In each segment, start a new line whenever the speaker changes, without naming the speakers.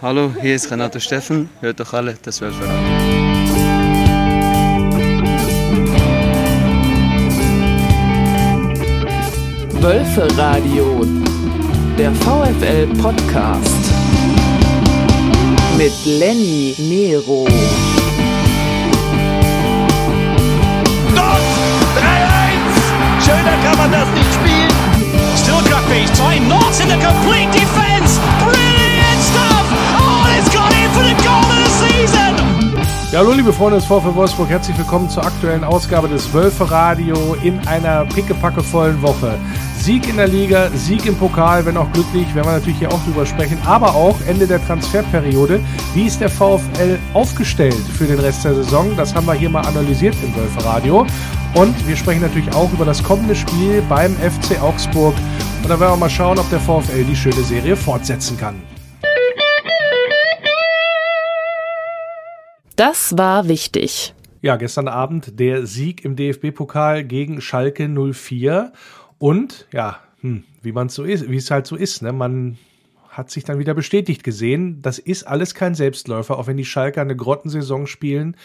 Hallo, hier ist Renato Steffen. Hört doch alle das Wölferradio.
Wölferadio, der VfL-Podcast mit Lenny Nero.
Dort! 3-1! Schöner kann man das nicht spielen.
Still Grakpi, trying Knox in the complete defense. Brilliant
Ja, hallo liebe Freunde des VfL Wolfsburg, herzlich willkommen zur aktuellen Ausgabe des Wölfe-Radio in einer pickepackevollen Woche. Sieg in der Liga, Sieg im Pokal, wenn auch glücklich, werden wir natürlich hier auch drüber sprechen, aber auch Ende der Transferperiode. Wie ist der VfL aufgestellt für den Rest der Saison? Das haben wir hier mal analysiert im Wölfe-Radio. Und wir sprechen natürlich auch über das kommende Spiel beim FC Augsburg. Und da werden wir mal schauen, ob der VfL die schöne Serie fortsetzen kann.
Das war wichtig.
Ja, gestern Abend der Sieg im DFB-Pokal gegen Schalke 04. Und ja, hm, wie man so ist, wie es halt so ist, ne? Man hat sich dann wieder bestätigt gesehen. Das ist alles kein Selbstläufer, auch wenn die Schalker eine Grottensaison spielen.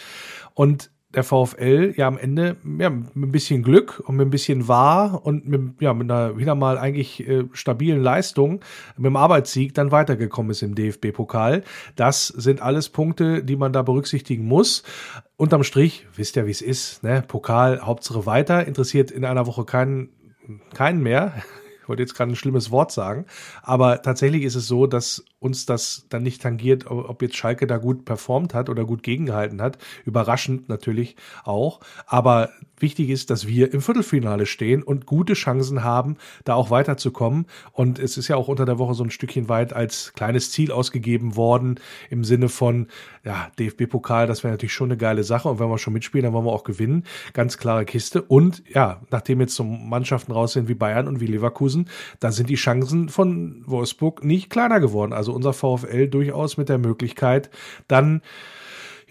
Und der VfL ja am Ende ja, mit ein bisschen Glück und mit ein bisschen Wahr und mit, ja, mit einer wieder mal eigentlich äh, stabilen Leistung mit dem Arbeitssieg dann weitergekommen ist im DFB-Pokal. Das sind alles Punkte, die man da berücksichtigen muss. Unterm Strich, wisst ihr, wie es ist, ne? Pokal, Hauptsache weiter, interessiert in einer Woche keinen, keinen mehr. Ich wollte jetzt gerade ein schlimmes Wort sagen, aber tatsächlich ist es so, dass uns das dann nicht tangiert, ob jetzt Schalke da gut performt hat oder gut gegengehalten hat. Überraschend natürlich auch. Aber wichtig ist, dass wir im Viertelfinale stehen und gute Chancen haben, da auch weiterzukommen. Und es ist ja auch unter der Woche so ein Stückchen weit als kleines Ziel ausgegeben worden im Sinne von, ja, DFB-Pokal, das wäre natürlich schon eine geile Sache. Und wenn wir schon mitspielen, dann wollen wir auch gewinnen. Ganz klare Kiste. Und ja, nachdem jetzt so Mannschaften raus sind wie Bayern und wie Leverkusen, da sind die Chancen von Wolfsburg nicht kleiner geworden. Also unser VfL durchaus mit der Möglichkeit, dann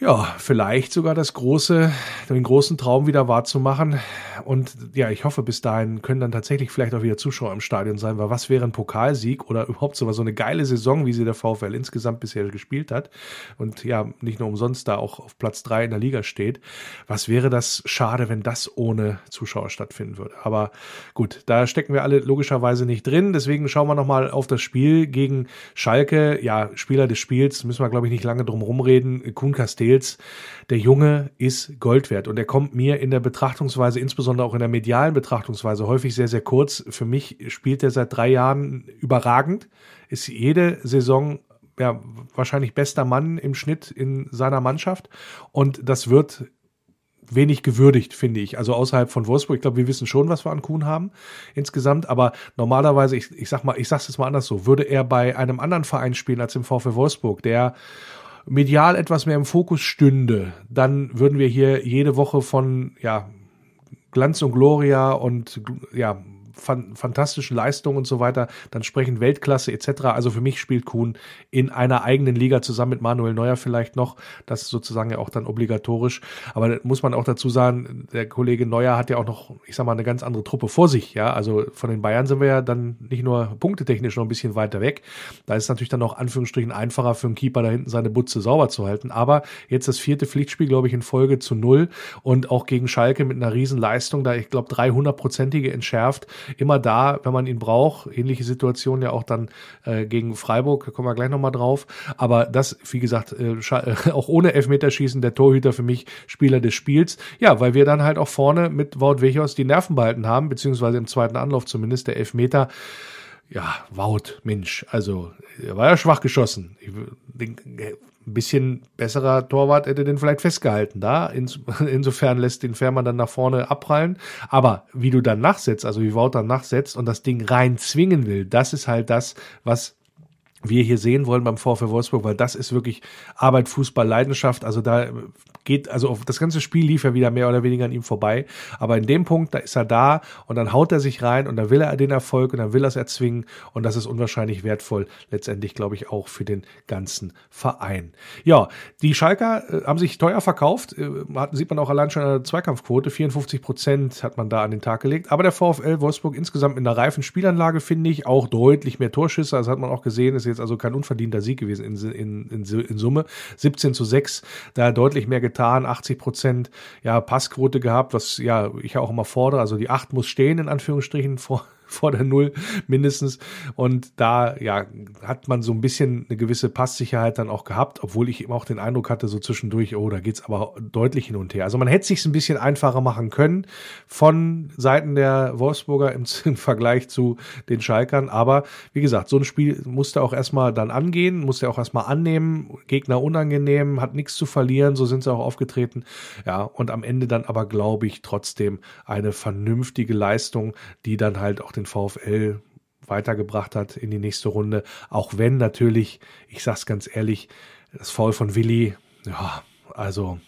ja, vielleicht sogar das große, den großen Traum wieder wahrzumachen. Und ja, ich hoffe, bis dahin können dann tatsächlich vielleicht auch wieder Zuschauer im Stadion sein, weil was wäre ein Pokalsieg oder überhaupt so, so eine geile Saison, wie sie der VfL insgesamt bisher gespielt hat und ja, nicht nur umsonst da auch auf Platz drei in der Liga steht. Was wäre das schade, wenn das ohne Zuschauer stattfinden würde? Aber gut, da stecken wir alle logischerweise nicht drin. Deswegen schauen wir nochmal auf das Spiel gegen Schalke. Ja, Spieler des Spiels, müssen wir glaube ich nicht lange drum rumreden. Kuhn Castells der Junge ist Gold wert und er kommt mir in der Betrachtungsweise, insbesondere auch in der medialen Betrachtungsweise, häufig sehr, sehr kurz. Für mich spielt er seit drei Jahren überragend, ist jede Saison ja, wahrscheinlich bester Mann im Schnitt in seiner Mannschaft und das wird wenig gewürdigt, finde ich. Also außerhalb von Wolfsburg. Ich glaube, wir wissen schon, was wir an Kuhn haben insgesamt. Aber normalerweise, ich, ich sag mal, ich sag's jetzt mal anders so, würde er bei einem anderen Verein spielen als im VfL Wolfsburg, der medial etwas mehr im Fokus stünde, dann würden wir hier jede Woche von ja, Glanz und Gloria und ja, fan fantastischen Leistungen und so weiter, dann sprechen Weltklasse etc. Also für mich spielt Kuhn in einer eigenen Liga zusammen mit Manuel Neuer vielleicht noch. Das ist sozusagen ja auch dann obligatorisch. Aber da muss man auch dazu sagen, der Kollege Neuer hat ja auch noch, ich sag mal, eine ganz andere Truppe vor sich. Ja, also von den Bayern sind wir ja dann nicht nur punktetechnisch noch ein bisschen weiter weg. Da ist es natürlich dann auch Anführungsstrichen einfacher für einen Keeper da hinten seine Butze sauber zu halten. Aber jetzt das vierte Pflichtspiel, glaube ich, in Folge zu null und auch gegen Schalke mit einer riesen Leistung, da ich glaube 300-prozentige entschärft immer da, wenn man ihn braucht. Ähnliche Situation ja auch dann äh, gegen Freiburg, da kommen wir gleich nochmal drauf. Aber das, wie gesagt, äh, auch ohne Elfmeterschießen der Torhüter für mich Spieler des Spiels. Ja, weil wir dann halt auch vorne mit Wout Wechos die Nerven behalten haben, beziehungsweise im zweiten Anlauf zumindest der Elfmeter ja, Wout, Mensch, also er war ja schwach geschossen. Ich, den, ein bisschen besserer Torwart hätte den vielleicht festgehalten da. insofern lässt den Fährmann dann nach vorne abprallen. Aber wie du dann nachsetzt, also wie Wout dann nachsetzt und das Ding rein zwingen will, das ist halt das, was wir hier sehen wollen beim VfL Wolfsburg, weil das ist wirklich Arbeit, Fußball, Leidenschaft. Also da geht, also das ganze Spiel lief ja wieder mehr oder weniger an ihm vorbei. Aber in dem Punkt, da ist er da und dann haut er sich rein und dann will er den Erfolg und dann will er es erzwingen und das ist unwahrscheinlich wertvoll, letztendlich glaube ich auch für den ganzen Verein. Ja, die Schalker äh, haben sich teuer verkauft, äh, sieht man auch allein schon an der Zweikampfquote, 54 Prozent hat man da an den Tag gelegt. Aber der VfL Wolfsburg insgesamt in einer reifen Spielanlage finde ich auch deutlich mehr Torschüsse, das hat man auch gesehen, ist jetzt also kein unverdienter Sieg gewesen in, in, in, in Summe. 17 zu 6, da deutlich mehr getan, 80 Prozent ja, Passquote gehabt, was ja ich auch immer fordere. Also die 8 muss stehen, in Anführungsstrichen, vor, vor der Null mindestens. Und da ja, hat man so ein bisschen eine gewisse Passsicherheit dann auch gehabt, obwohl ich eben auch den Eindruck hatte, so zwischendurch, oh, da geht's aber deutlich hin und her. Also man hätte sich ein bisschen einfacher machen können von Seiten der Wolfsburger im, im Vergleich zu den Schalkern. Aber wie gesagt, so ein Spiel musste auch erstmal dann angehen, musste auch erstmal annehmen, Gegner unangenehm, hat nichts zu verlieren, so sind sie auch aufgetreten. Ja, und am Ende dann aber, glaube ich, trotzdem eine vernünftige Leistung, die dann halt auch den den VfL weitergebracht hat in die nächste Runde. Auch wenn natürlich, ich sag's ganz ehrlich, das Foul von Willi, ja, also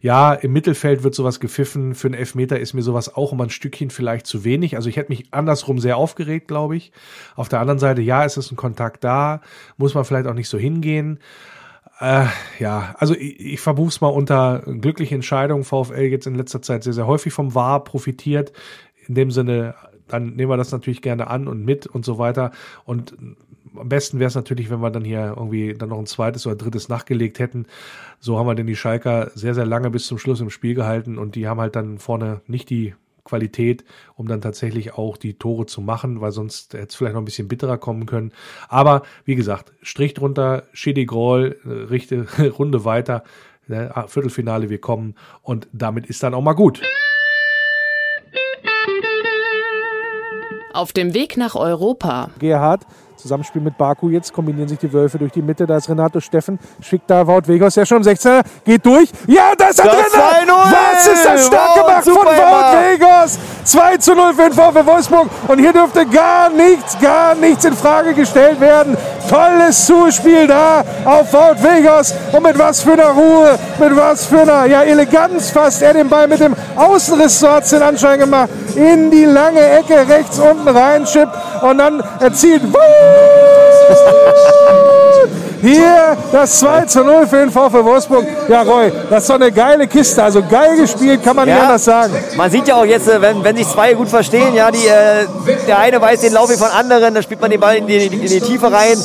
ja, im Mittelfeld wird sowas gepfiffen. Für einen Elfmeter ist mir sowas auch immer ein Stückchen vielleicht zu wenig. Also ich hätte mich andersrum sehr aufgeregt, glaube ich. Auf der anderen Seite, ja, ist es ein Kontakt da, muss man vielleicht auch nicht so hingehen. Äh, ja, also ich, ich verbuch's mal unter glückliche Entscheidungen. VfL jetzt in letzter Zeit sehr, sehr häufig vom VAR profitiert. In dem Sinne dann nehmen wir das natürlich gerne an und mit und so weiter. Und am besten wäre es natürlich, wenn wir dann hier irgendwie dann noch ein zweites oder drittes nachgelegt hätten. So haben wir denn die Schalker sehr, sehr lange bis zum Schluss im Spiel gehalten und die haben halt dann vorne nicht die Qualität, um dann tatsächlich auch die Tore zu machen, weil sonst hätte es vielleicht noch ein bisschen bitterer kommen können. Aber wie gesagt, Strich drunter, Schedi Groll, äh, Runde weiter, ne, Viertelfinale, wir kommen und damit ist dann auch mal gut.
Auf dem Weg nach Europa.
Gerhard Zusammenspiel mit Baku jetzt, kombinieren sich die Wölfe durch die Mitte. Da ist Renato Steffen, schickt da Wout Wegos, ja schon im 16er, geht durch. Ja, da ist er drin! Was ist das stark wow, gemacht von Wout Wegos! 2 zu 0 für den VfW Wolfsburg. Und hier dürfte gar nichts, gar nichts in Frage gestellt werden. Tolles Zuspiel da auf Wout Wegos. Und mit was für einer Ruhe, mit was für einer ja, Eleganz fast er den Ball mit dem Außenriss, so hat es den Anschein gemacht, in die lange Ecke rechts unten reinschippt und dann erzielt. Hier das 2 zu 0 für den VfL Wolfsburg. Ja, Roy, das ist doch eine geile Kiste. Also geil gespielt, kann man ja, nicht anders sagen.
Man sieht ja auch jetzt, äh, wenn, wenn sich zwei gut verstehen, ja, die, äh, der eine weiß den Lauf von anderen, dann spielt man den Ball in die, in die Tiefe rein.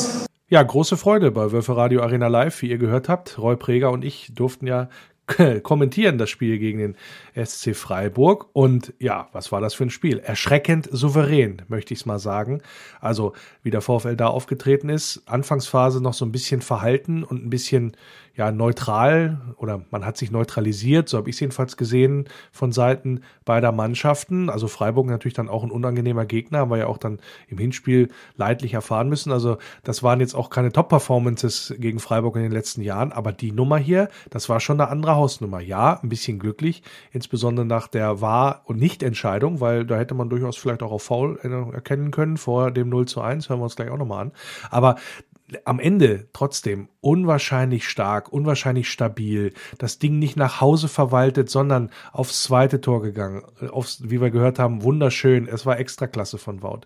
Ja, große Freude bei Wölfe Radio Arena Live, wie ihr gehört habt. Roy Preger und ich durften ja kommentieren das Spiel gegen den SC Freiburg. Und ja, was war das für ein Spiel? Erschreckend souverän, möchte ich es mal sagen. Also, wie der VfL da aufgetreten ist, Anfangsphase noch so ein bisschen verhalten und ein bisschen ja neutral oder man hat sich neutralisiert, so habe ich es jedenfalls gesehen von Seiten beider Mannschaften. Also Freiburg natürlich dann auch ein unangenehmer Gegner, haben wir ja auch dann im Hinspiel leidlich erfahren müssen. Also das waren jetzt auch keine Top-Performances gegen Freiburg in den letzten Jahren, aber die Nummer hier, das war schon eine andere Hausnummer. Ja, ein bisschen glücklich, insbesondere nach der Wahr- und Nichtentscheidung, weil da hätte man durchaus vielleicht auch auf Foul erkennen können vor dem 0 zu 1, hören wir uns gleich auch nochmal an. Aber am Ende trotzdem unwahrscheinlich stark, unwahrscheinlich stabil, das Ding nicht nach Hause verwaltet, sondern aufs zweite Tor gegangen, aufs, wie wir gehört haben, wunderschön, es war extra klasse von Wout.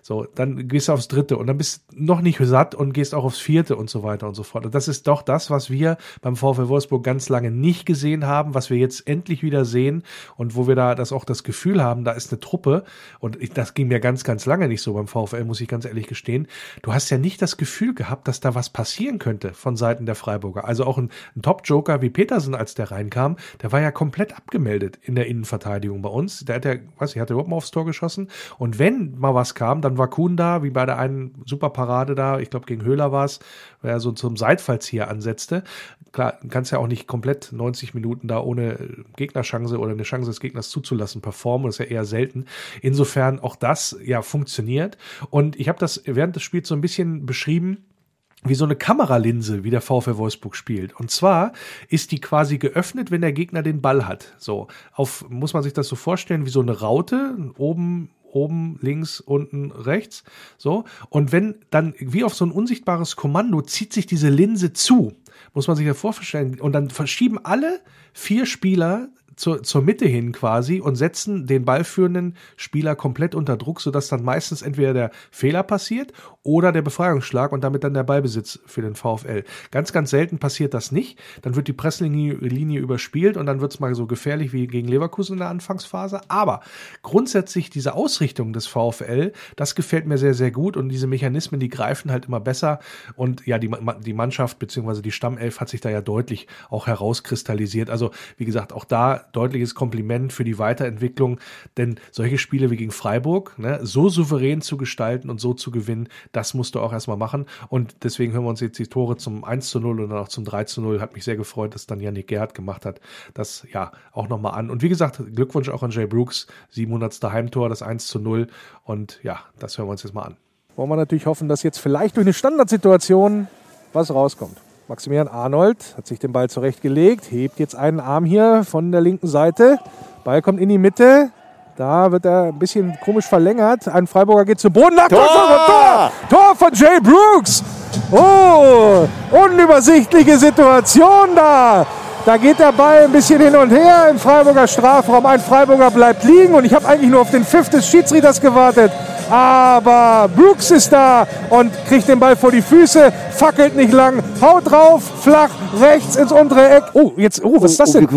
So, dann gehst du aufs dritte und dann bist du noch nicht satt und gehst auch aufs vierte und so weiter und so fort. Und das ist doch das, was wir beim VfL Wolfsburg ganz lange nicht gesehen haben, was wir jetzt endlich wieder sehen und wo wir da das auch das Gefühl haben, da ist eine Truppe und ich, das ging mir ganz, ganz lange nicht so beim VfL, muss ich ganz ehrlich gestehen. Du hast ja nicht das Gefühl gehabt, dass da was passieren könnte von Seiten der Freiburger. Also auch ein, ein Top-Joker wie Petersen, als der reinkam, der war ja komplett abgemeldet in der Innenverteidigung bei uns. Der hat ja, weiß ich, hat er überhaupt mal aufs Tor geschossen. Und wenn mal was kam, dann war Kuhn da, wie bei der einen Superparade da, ich glaube gegen Höhler war es, weil er so zum Seitfallzieher ansetzte. Klar, kannst ja auch nicht komplett 90 Minuten da ohne Gegnerchance oder eine Chance des Gegners zuzulassen performen. Das ist ja eher selten. Insofern auch das ja funktioniert. Und ich habe das während des Spiels so ein bisschen beschrieben wie so eine Kameralinse, wie der VfL Wolfsburg spielt. Und zwar ist die quasi geöffnet, wenn der Gegner den Ball hat. So, auf, muss man sich das so vorstellen, wie so eine Raute, oben, oben, links, unten, rechts. So. Und wenn dann, wie auf so ein unsichtbares Kommando, zieht sich diese Linse zu. muss man sich ja vorstellen. Und dann verschieben alle vier Spieler zur, zur Mitte hin quasi und setzen den ballführenden Spieler komplett unter Druck, sodass dann meistens entweder der Fehler passiert oder der Befreiungsschlag und damit dann der Ballbesitz für den VfL. Ganz, ganz selten passiert das nicht. Dann wird die Presslinie Linie überspielt und dann wird es mal so gefährlich wie gegen Leverkusen in der Anfangsphase. Aber grundsätzlich diese Ausrichtung des VfL, das gefällt mir sehr, sehr gut und diese Mechanismen, die greifen halt immer besser und ja, die, die Mannschaft beziehungsweise die Stammelf hat sich da ja deutlich auch herauskristallisiert. Also wie gesagt, auch da deutliches Kompliment für die Weiterentwicklung, denn solche Spiele wie gegen Freiburg, ne, so souverän zu gestalten und so zu gewinnen, das musst du auch erstmal machen. Und deswegen hören wir uns jetzt die Tore zum 1 zu 0 und dann auch zum 3 zu 0. Hat mich sehr gefreut, dass dann Yannick Gerhardt gemacht hat. Das ja auch nochmal an. Und wie gesagt, Glückwunsch auch an Jay Brooks, 700. Heimtor, das 1 zu 0. Und ja, das hören wir uns jetzt mal an.
Wollen wir natürlich hoffen, dass jetzt vielleicht durch eine Standardsituation was rauskommt. Maximilian Arnold hat sich den Ball zurechtgelegt, hebt jetzt einen Arm hier von der linken Seite. Ball kommt in die Mitte. Da wird er ein bisschen komisch verlängert. Ein Freiburger geht zu Boden. Tor! Tor! Tor von Jay Brooks. Oh, unübersichtliche Situation da. Da geht der Ball ein bisschen hin und her im Freiburger Strafraum. Ein Freiburger bleibt liegen und ich habe eigentlich nur auf den Pfiff des Schiedsrichters gewartet aber Brooks ist da und kriegt den Ball vor die Füße, fackelt nicht lang, haut drauf, flach, rechts ins untere Eck. Oh, jetzt, oh, was ist das denn?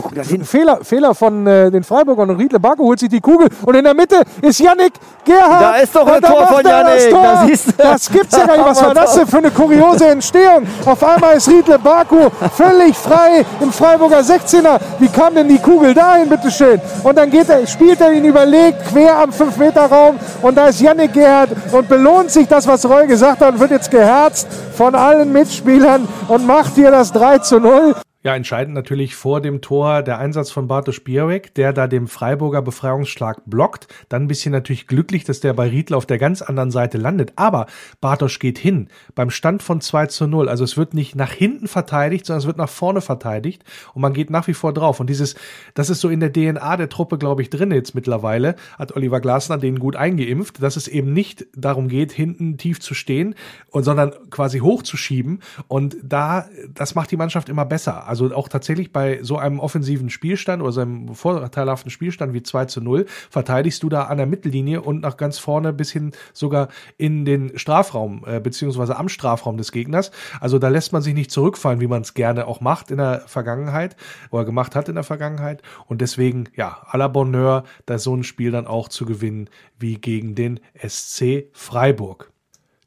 Fehler, Fehler von äh, den Freiburgern und Riedle Barco holt sich die Kugel und in der Mitte ist Yannick Gerhard.
Da ist doch ein Tor von Yannick.
Das, das, das gibt's ja gar nicht. Was war das denn für eine kuriose Entstehung? Auf einmal ist Riedle Baku völlig frei im Freiburger 16er. Wie kam denn die Kugel dahin, bitteschön? Und dann geht er, spielt er ihn überlegt quer am 5-Meter-Raum und da ist Yannick Gerhard und belohnt sich das, was Roy gesagt hat und wird jetzt geherzt von allen Mitspielern und macht hier das 3 zu 0.
Ja, entscheidend natürlich vor dem Tor der Einsatz von Bartosz Białek, der da dem Freiburger Befreiungsschlag blockt. Dann ein bisschen natürlich glücklich, dass der bei Riedl auf der ganz anderen Seite landet. Aber Bartosz geht hin beim Stand von 2 zu 0. Also es wird nicht nach hinten verteidigt, sondern es wird nach vorne verteidigt und man geht nach wie vor drauf. Und dieses, das ist so in der DNA der Truppe, glaube ich, drin jetzt mittlerweile, hat Oliver Glasner den gut eingeimpft, dass es eben nicht darum geht, hinten tief zu stehen, und, sondern quasi hochzuschieben. Und da, das macht die Mannschaft immer besser. Also auch tatsächlich bei so einem offensiven Spielstand oder so einem vorteilhaften Spielstand wie 2 zu 0 verteidigst du da an der Mittellinie und nach ganz vorne bis hin sogar in den Strafraum, äh, beziehungsweise am Strafraum des Gegners. Also da lässt man sich nicht zurückfallen, wie man es gerne auch macht in der Vergangenheit oder gemacht hat in der Vergangenheit. Und deswegen, ja, à la Bonheur, da so ein Spiel dann auch zu gewinnen wie gegen den SC Freiburg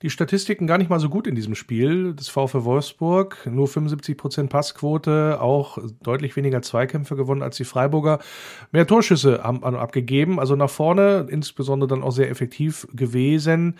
die Statistiken gar nicht mal so gut in diesem Spiel des VfL Wolfsburg. Nur 75% Passquote, auch deutlich weniger Zweikämpfe gewonnen als die Freiburger. Mehr Torschüsse haben abgegeben, also nach vorne insbesondere dann auch sehr effektiv gewesen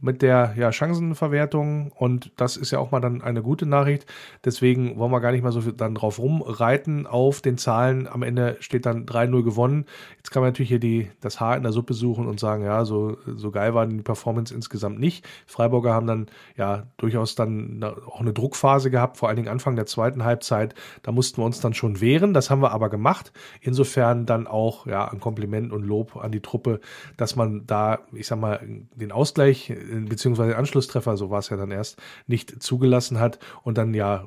mit der ja, Chancenverwertung und das ist ja auch mal dann eine gute Nachricht. Deswegen wollen wir gar nicht mal so viel dann drauf rumreiten auf den Zahlen. Am Ende steht dann 3-0 gewonnen. Jetzt kann man natürlich hier die, das Haar in der Suppe suchen und sagen, ja, so, so geil war die Performance insgesamt nicht. Freiburger haben dann ja durchaus dann auch eine Druckphase gehabt, vor allen Dingen Anfang der zweiten Halbzeit. Da mussten wir uns dann schon wehren. Das haben wir aber gemacht. Insofern dann auch ja ein Kompliment und Lob an die Truppe, dass man da, ich sag mal, den Ausgleich beziehungsweise Anschlusstreffer, so war es ja dann erst, nicht zugelassen hat und dann ja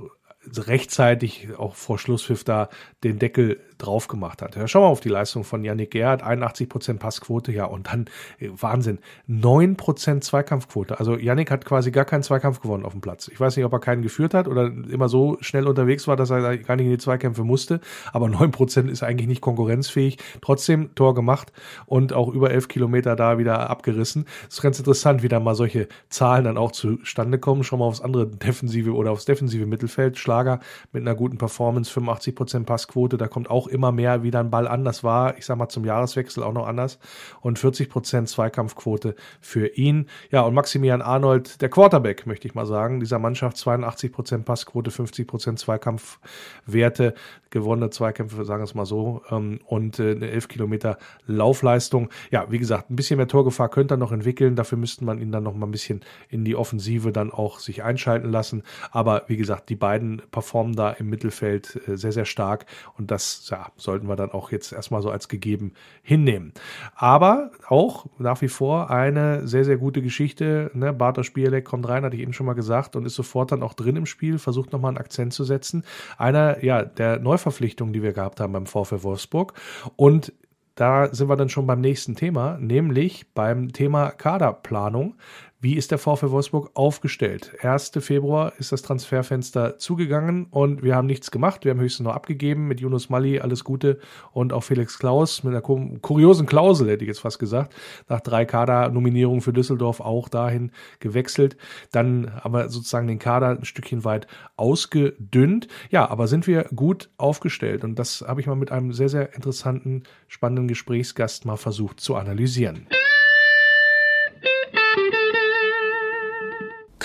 rechtzeitig auch vor Schlusspfiff da den Deckel drauf gemacht hat. Ja, schau mal auf die Leistung von Yannick Gerhardt, 81% Passquote, ja, und dann äh, Wahnsinn, 9% Zweikampfquote. Also Yannick hat quasi gar keinen Zweikampf gewonnen auf dem Platz. Ich weiß nicht, ob er keinen geführt hat oder immer so schnell unterwegs war, dass er gar nicht in die Zweikämpfe musste, aber 9% ist eigentlich nicht konkurrenzfähig. Trotzdem Tor gemacht und auch über 11 Kilometer da wieder abgerissen. Das ist ganz interessant, wie da mal solche Zahlen dann auch zustande kommen. Schau mal aufs andere defensive oder aufs defensive Mittelfeld. Schlager mit einer guten Performance, 85% Passquote, da kommt auch immer mehr wieder ein Ball an. Das war, ich sag mal, zum Jahreswechsel auch noch anders. Und 40 Prozent Zweikampfquote für ihn. Ja, und Maximilian Arnold, der Quarterback, möchte ich mal sagen, dieser Mannschaft 82 Prozent Passquote, 50 Prozent Zweikampfwerte, gewonnene Zweikämpfe, sagen wir es mal so, ähm, und äh, eine 11 Kilometer Laufleistung. Ja, wie gesagt, ein bisschen mehr Torgefahr könnte er noch entwickeln. Dafür müsste man ihn dann noch mal ein bisschen in die Offensive dann auch sich einschalten lassen. Aber wie gesagt, die beiden performen da im Mittelfeld äh, sehr, sehr stark. Und das ja, sollten wir dann auch jetzt erstmal so als gegeben hinnehmen. Aber auch nach wie vor eine sehr, sehr gute Geschichte. Ne? Bartosz Spielek kommt rein, hatte ich eben schon mal gesagt, und ist sofort dann auch drin im Spiel, versucht nochmal einen Akzent zu setzen. Einer ja, der Neuverpflichtungen, die wir gehabt haben beim VfL Wolfsburg. Und da sind wir dann schon beim nächsten Thema, nämlich beim Thema Kaderplanung. Wie ist der VfL Wolfsburg aufgestellt? 1. Februar ist das Transferfenster zugegangen und wir haben nichts gemacht. Wir haben höchstens noch abgegeben mit Yunus Mali, alles Gute und auch Felix Klaus mit einer kuriosen Klausel, hätte ich jetzt fast gesagt. Nach drei Kader-Nominierungen für Düsseldorf auch dahin gewechselt. Dann haben wir sozusagen den Kader ein Stückchen weit ausgedünnt. Ja, aber sind wir gut aufgestellt und das habe ich mal mit einem sehr, sehr interessanten, spannenden Gesprächsgast mal versucht zu analysieren.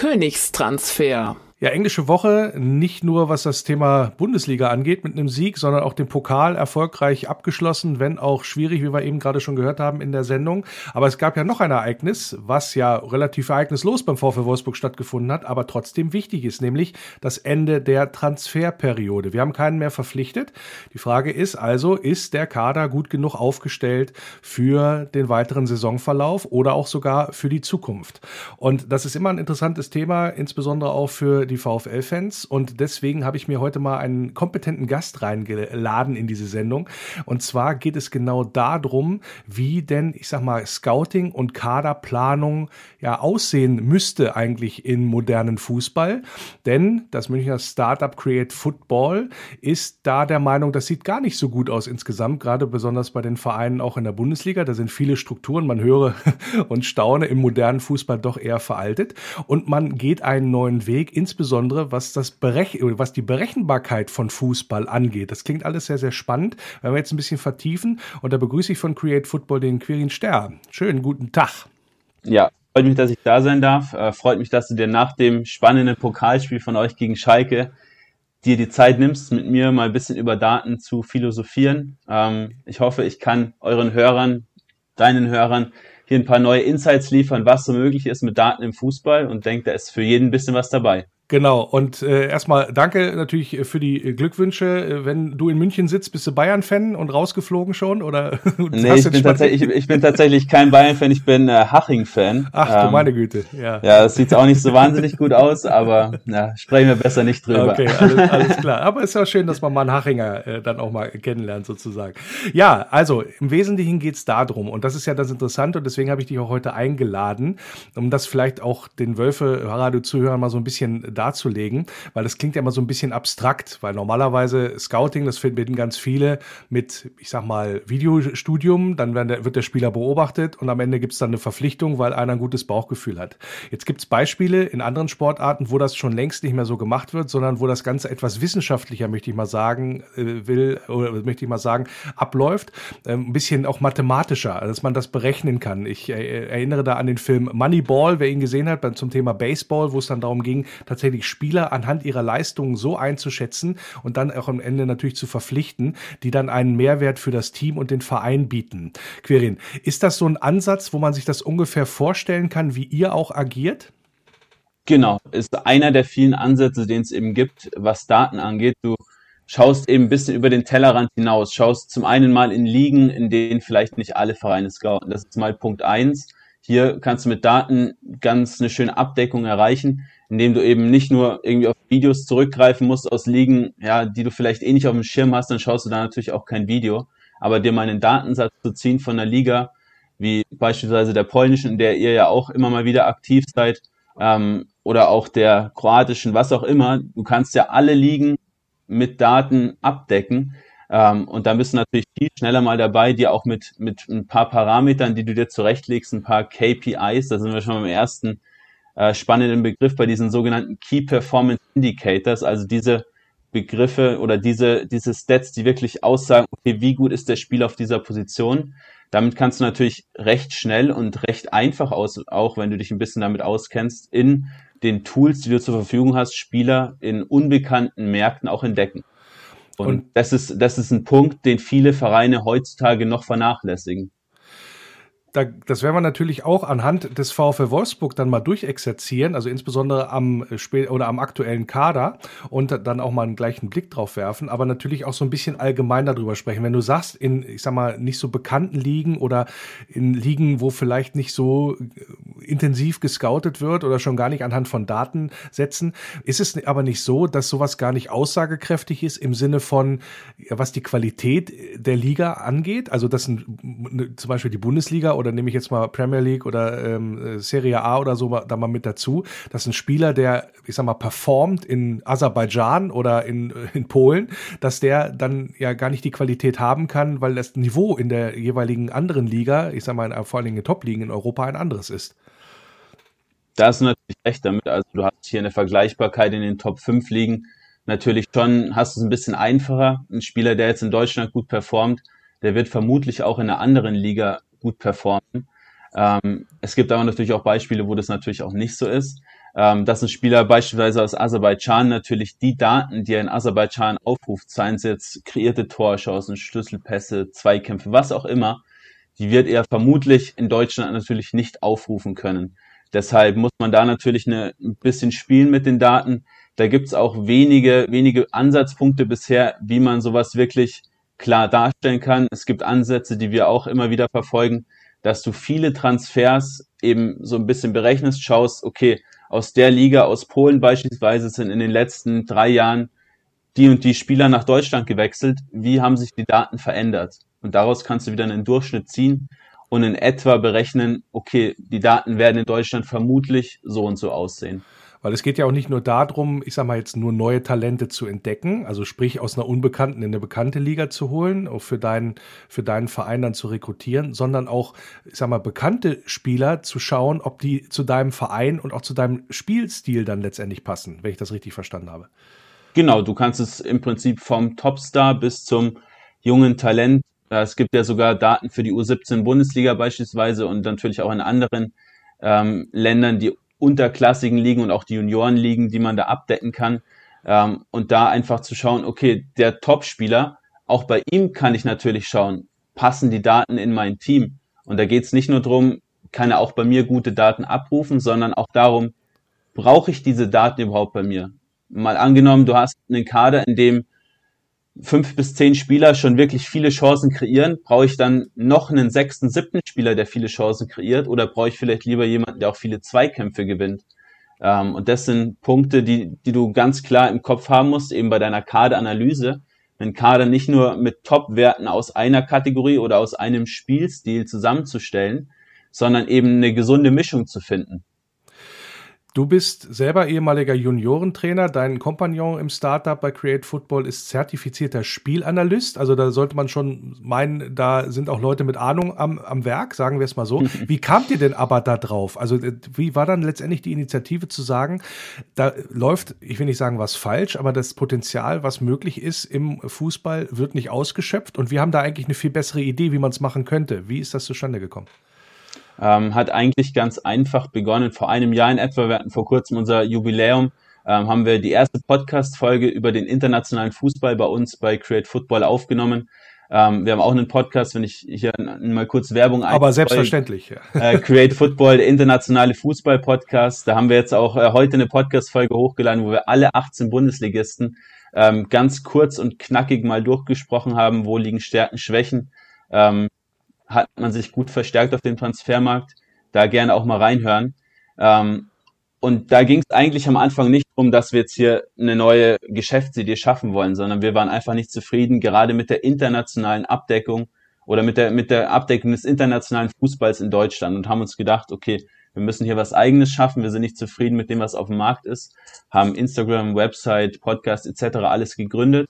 Königstransfer.
Ja, englische Woche, nicht nur was das Thema Bundesliga angeht mit einem Sieg, sondern auch den Pokal erfolgreich abgeschlossen, wenn auch schwierig, wie wir eben gerade schon gehört haben in der Sendung. Aber es gab ja noch ein Ereignis, was ja relativ ereignislos beim VfL Wolfsburg stattgefunden hat, aber trotzdem wichtig ist, nämlich das Ende der Transferperiode. Wir haben keinen mehr verpflichtet. Die Frage ist also, ist der Kader gut genug aufgestellt für den weiteren Saisonverlauf oder auch sogar für die Zukunft? Und das ist immer ein interessantes Thema, insbesondere auch für VfL-Fans und deswegen habe ich mir heute mal einen kompetenten Gast reingeladen in diese Sendung. Und zwar geht es genau darum, wie denn, ich sag mal, Scouting und Kaderplanung ja aussehen müsste eigentlich in modernen Fußball. Denn das Münchner Startup Create Football ist da der Meinung, das sieht gar nicht so gut aus insgesamt, gerade besonders bei den Vereinen auch in der Bundesliga. Da sind viele Strukturen, man höre und staune im modernen Fußball doch eher veraltet. Und man geht einen neuen Weg, insbesondere insbesondere was, das Berech was die Berechenbarkeit von Fußball angeht. Das klingt alles sehr, sehr spannend. Wenn wir jetzt ein bisschen vertiefen und da begrüße ich von Create Football den Quirin Ster. Schönen guten Tag.
Ja, freut mich, dass ich da sein darf. Äh, freut mich, dass du dir nach dem spannenden Pokalspiel von euch gegen Schalke dir die Zeit nimmst, mit mir mal ein bisschen über Daten zu philosophieren. Ähm, ich hoffe, ich kann euren Hörern, deinen Hörern hier ein paar neue Insights liefern, was so möglich ist mit Daten im Fußball und denke, da ist für jeden ein bisschen was dabei.
Genau, und äh, erstmal danke natürlich für die Glückwünsche. Wenn du in München sitzt, bist du Bayern-Fan und rausgeflogen schon? Oder
nee, ich bin, tatsächlich, ich, ich, bin tatsächlich kein Bayern-Fan, ich bin äh, Haching-Fan.
Ach ähm, du meine Güte, ja.
Ja, es sieht auch nicht so wahnsinnig gut aus, aber ja, sprechen wir besser nicht drüber.
Okay, alles, alles klar. Aber es ist ja schön, dass man mal einen Hachinger äh, dann auch mal kennenlernt, sozusagen. Ja, also im Wesentlichen geht's darum, und das ist ja das Interessante, und deswegen habe ich dich auch heute eingeladen, um das vielleicht auch den Wölfe-Radio-Zuhörern mal so ein bisschen darzulegen, weil das klingt ja immer so ein bisschen abstrakt, weil normalerweise Scouting, das finden ganz viele mit, ich sag mal, Videostudium, dann wird der Spieler beobachtet und am Ende gibt es dann eine Verpflichtung, weil einer ein gutes Bauchgefühl hat. Jetzt gibt es Beispiele in anderen Sportarten, wo das schon längst nicht mehr so gemacht wird, sondern wo das Ganze etwas wissenschaftlicher, möchte ich mal sagen, äh, will, oder möchte ich mal sagen, abläuft. Ähm, ein bisschen auch mathematischer, dass man das berechnen kann. Ich äh, erinnere da an den Film Moneyball, wer ihn gesehen hat, zum Thema Baseball, wo es dann darum ging, tatsächlich tatsächlich Spieler anhand ihrer Leistungen so einzuschätzen und dann auch am Ende natürlich zu verpflichten, die dann einen Mehrwert für das Team und den Verein bieten. Quirin, ist das so ein Ansatz, wo man sich das ungefähr vorstellen kann, wie ihr auch agiert?
Genau, ist einer der vielen Ansätze, den es eben gibt, was Daten angeht. Du schaust eben ein bisschen über den Tellerrand hinaus, schaust zum einen mal in Ligen, in denen vielleicht nicht alle Vereine scouten. Das ist mal Punkt eins. Hier kannst du mit Daten ganz eine schöne Abdeckung erreichen indem du eben nicht nur irgendwie auf Videos zurückgreifen musst aus Ligen, ja, die du vielleicht eh nicht auf dem Schirm hast, dann schaust du da natürlich auch kein Video. Aber dir mal einen Datensatz zu ziehen von einer Liga, wie beispielsweise der polnischen, in der ihr ja auch immer mal wieder aktiv seid, ähm, oder auch der kroatischen, was auch immer, du kannst ja alle Ligen mit Daten abdecken. Ähm, und dann bist du natürlich viel schneller mal dabei, dir auch mit, mit ein paar Parametern, die du dir zurechtlegst, ein paar KPIs, da sind wir schon beim ersten äh, spannenden Begriff bei diesen sogenannten Key Performance Indicators, also diese Begriffe oder diese, diese Stats, die wirklich aussagen, okay, wie gut ist der Spieler auf dieser Position. Damit kannst du natürlich recht schnell und recht einfach aus, auch wenn du dich ein bisschen damit auskennst, in den Tools, die du zur Verfügung hast, Spieler in unbekannten Märkten auch entdecken. Und, und das ist, das ist ein Punkt, den viele Vereine heutzutage noch vernachlässigen.
Da, das werden wir natürlich auch anhand des VfL Wolfsburg dann mal durchexerzieren, also insbesondere am Spiel oder am aktuellen Kader und dann auch mal einen gleichen Blick drauf werfen, aber natürlich auch so ein bisschen allgemein darüber sprechen. Wenn du sagst, in, ich sag mal, nicht so bekannten Ligen oder in Ligen, wo vielleicht nicht so äh, intensiv gescoutet wird oder schon gar nicht anhand von Daten setzen, ist es aber nicht so, dass sowas gar nicht aussagekräftig ist im Sinne von, was die Qualität der Liga angeht, also dass ein, ne, zum Beispiel die Bundesliga oder nehme ich jetzt mal Premier League oder ähm, Serie A oder so da mal mit dazu, dass ein Spieler, der, ich sag mal, performt in Aserbaidschan oder in, äh, in Polen, dass der dann ja gar nicht die Qualität haben kann, weil das Niveau in der jeweiligen anderen Liga, ich sag mal, vor allen Dingen in Top-Ligen in Europa ein anderes ist.
Da hast du natürlich recht damit. Also du hast hier eine Vergleichbarkeit in den Top 5 Ligen. Natürlich schon hast du es ein bisschen einfacher. Ein Spieler, der jetzt in Deutschland gut performt, der wird vermutlich auch in einer anderen Liga gut performen. Ähm, es gibt aber natürlich auch Beispiele, wo das natürlich auch nicht so ist. Ähm, dass ein Spieler beispielsweise aus Aserbaidschan natürlich die Daten, die er in Aserbaidschan aufruft, seien es jetzt kreierte Torchancen, Schlüsselpässe, Zweikämpfe, was auch immer, die wird er vermutlich in Deutschland natürlich nicht aufrufen können. Deshalb muss man da natürlich eine, ein bisschen spielen mit den Daten. Da gibt's auch wenige, wenige Ansatzpunkte bisher, wie man sowas wirklich klar darstellen kann. Es gibt Ansätze, die wir auch immer wieder verfolgen, dass du viele Transfers eben so ein bisschen berechnest, schaust, okay, aus der Liga, aus Polen beispielsweise, sind in den letzten drei Jahren die und die Spieler nach Deutschland gewechselt. Wie haben sich die Daten verändert? Und daraus kannst du wieder einen Durchschnitt ziehen und in etwa berechnen, okay, die Daten werden in Deutschland vermutlich so und so aussehen.
Weil es geht ja auch nicht nur darum, ich sag mal jetzt nur neue Talente zu entdecken, also sprich aus einer unbekannten in eine bekannte Liga zu holen, auch für deinen, für deinen Verein dann zu rekrutieren, sondern auch, ich sag mal, bekannte Spieler zu schauen, ob die zu deinem Verein und auch zu deinem Spielstil dann letztendlich passen, wenn ich das richtig verstanden habe.
Genau, du kannst es im Prinzip vom Topstar bis zum jungen Talent. Es gibt ja sogar Daten für die U17 Bundesliga beispielsweise und natürlich auch in anderen ähm, Ländern, die unterklassigen Ligen und auch die Juniorenligen, die man da abdecken kann. Ähm, und da einfach zu schauen, okay, der Topspieler, auch bei ihm kann ich natürlich schauen, passen die Daten in mein Team. Und da geht es nicht nur darum, kann er auch bei mir gute Daten abrufen, sondern auch darum, brauche ich diese Daten überhaupt bei mir? Mal angenommen, du hast einen Kader, in dem fünf bis zehn Spieler schon wirklich viele Chancen kreieren, brauche ich dann noch einen sechsten, siebten Spieler, der viele Chancen kreiert, oder brauche ich vielleicht lieber jemanden, der auch viele Zweikämpfe gewinnt? Ähm, und das sind Punkte, die, die du ganz klar im Kopf haben musst, eben bei deiner Kaderanalyse. Einen Kader nicht nur mit Top-Werten aus einer Kategorie oder aus einem Spielstil zusammenzustellen, sondern eben eine gesunde Mischung zu finden.
Du bist selber ehemaliger Juniorentrainer. Dein Kompagnon im Startup bei Create Football ist zertifizierter Spielanalyst. Also da sollte man schon meinen, da sind auch Leute mit Ahnung am, am Werk, sagen wir es mal so. Wie kamt ihr denn aber da drauf? Also äh, wie war dann letztendlich die Initiative zu sagen, da läuft, ich will nicht sagen was falsch, aber das Potenzial, was möglich ist im Fußball, wird nicht ausgeschöpft und wir haben da eigentlich eine viel bessere Idee, wie man es machen könnte. Wie ist das zustande gekommen?
Ähm, hat eigentlich ganz einfach begonnen. Vor einem Jahr in etwa, wir hatten vor kurzem unser Jubiläum, ähm, haben wir die erste Podcast-Folge über den internationalen Fußball bei uns bei Create Football aufgenommen. Ähm, wir haben auch einen Podcast, wenn ich hier mal kurz Werbung
Aber selbstverständlich.
Ja. Äh, Create Football, der internationale Fußball-Podcast. Da haben wir jetzt auch äh, heute eine Podcast-Folge hochgeladen, wo wir alle 18 Bundesligisten ähm, ganz kurz und knackig mal durchgesprochen haben, wo liegen Stärken, Schwächen. Ähm, hat man sich gut verstärkt auf dem Transfermarkt. Da gerne auch mal reinhören. Ähm, und da ging es eigentlich am Anfang nicht darum, dass wir jetzt hier eine neue Geschäftsidee schaffen wollen, sondern wir waren einfach nicht zufrieden, gerade mit der internationalen Abdeckung oder mit der, mit der Abdeckung des internationalen Fußballs in Deutschland und haben uns gedacht, okay, wir müssen hier was eigenes schaffen, wir sind nicht zufrieden mit dem, was auf dem Markt ist, haben Instagram, Website, Podcast etc. alles gegründet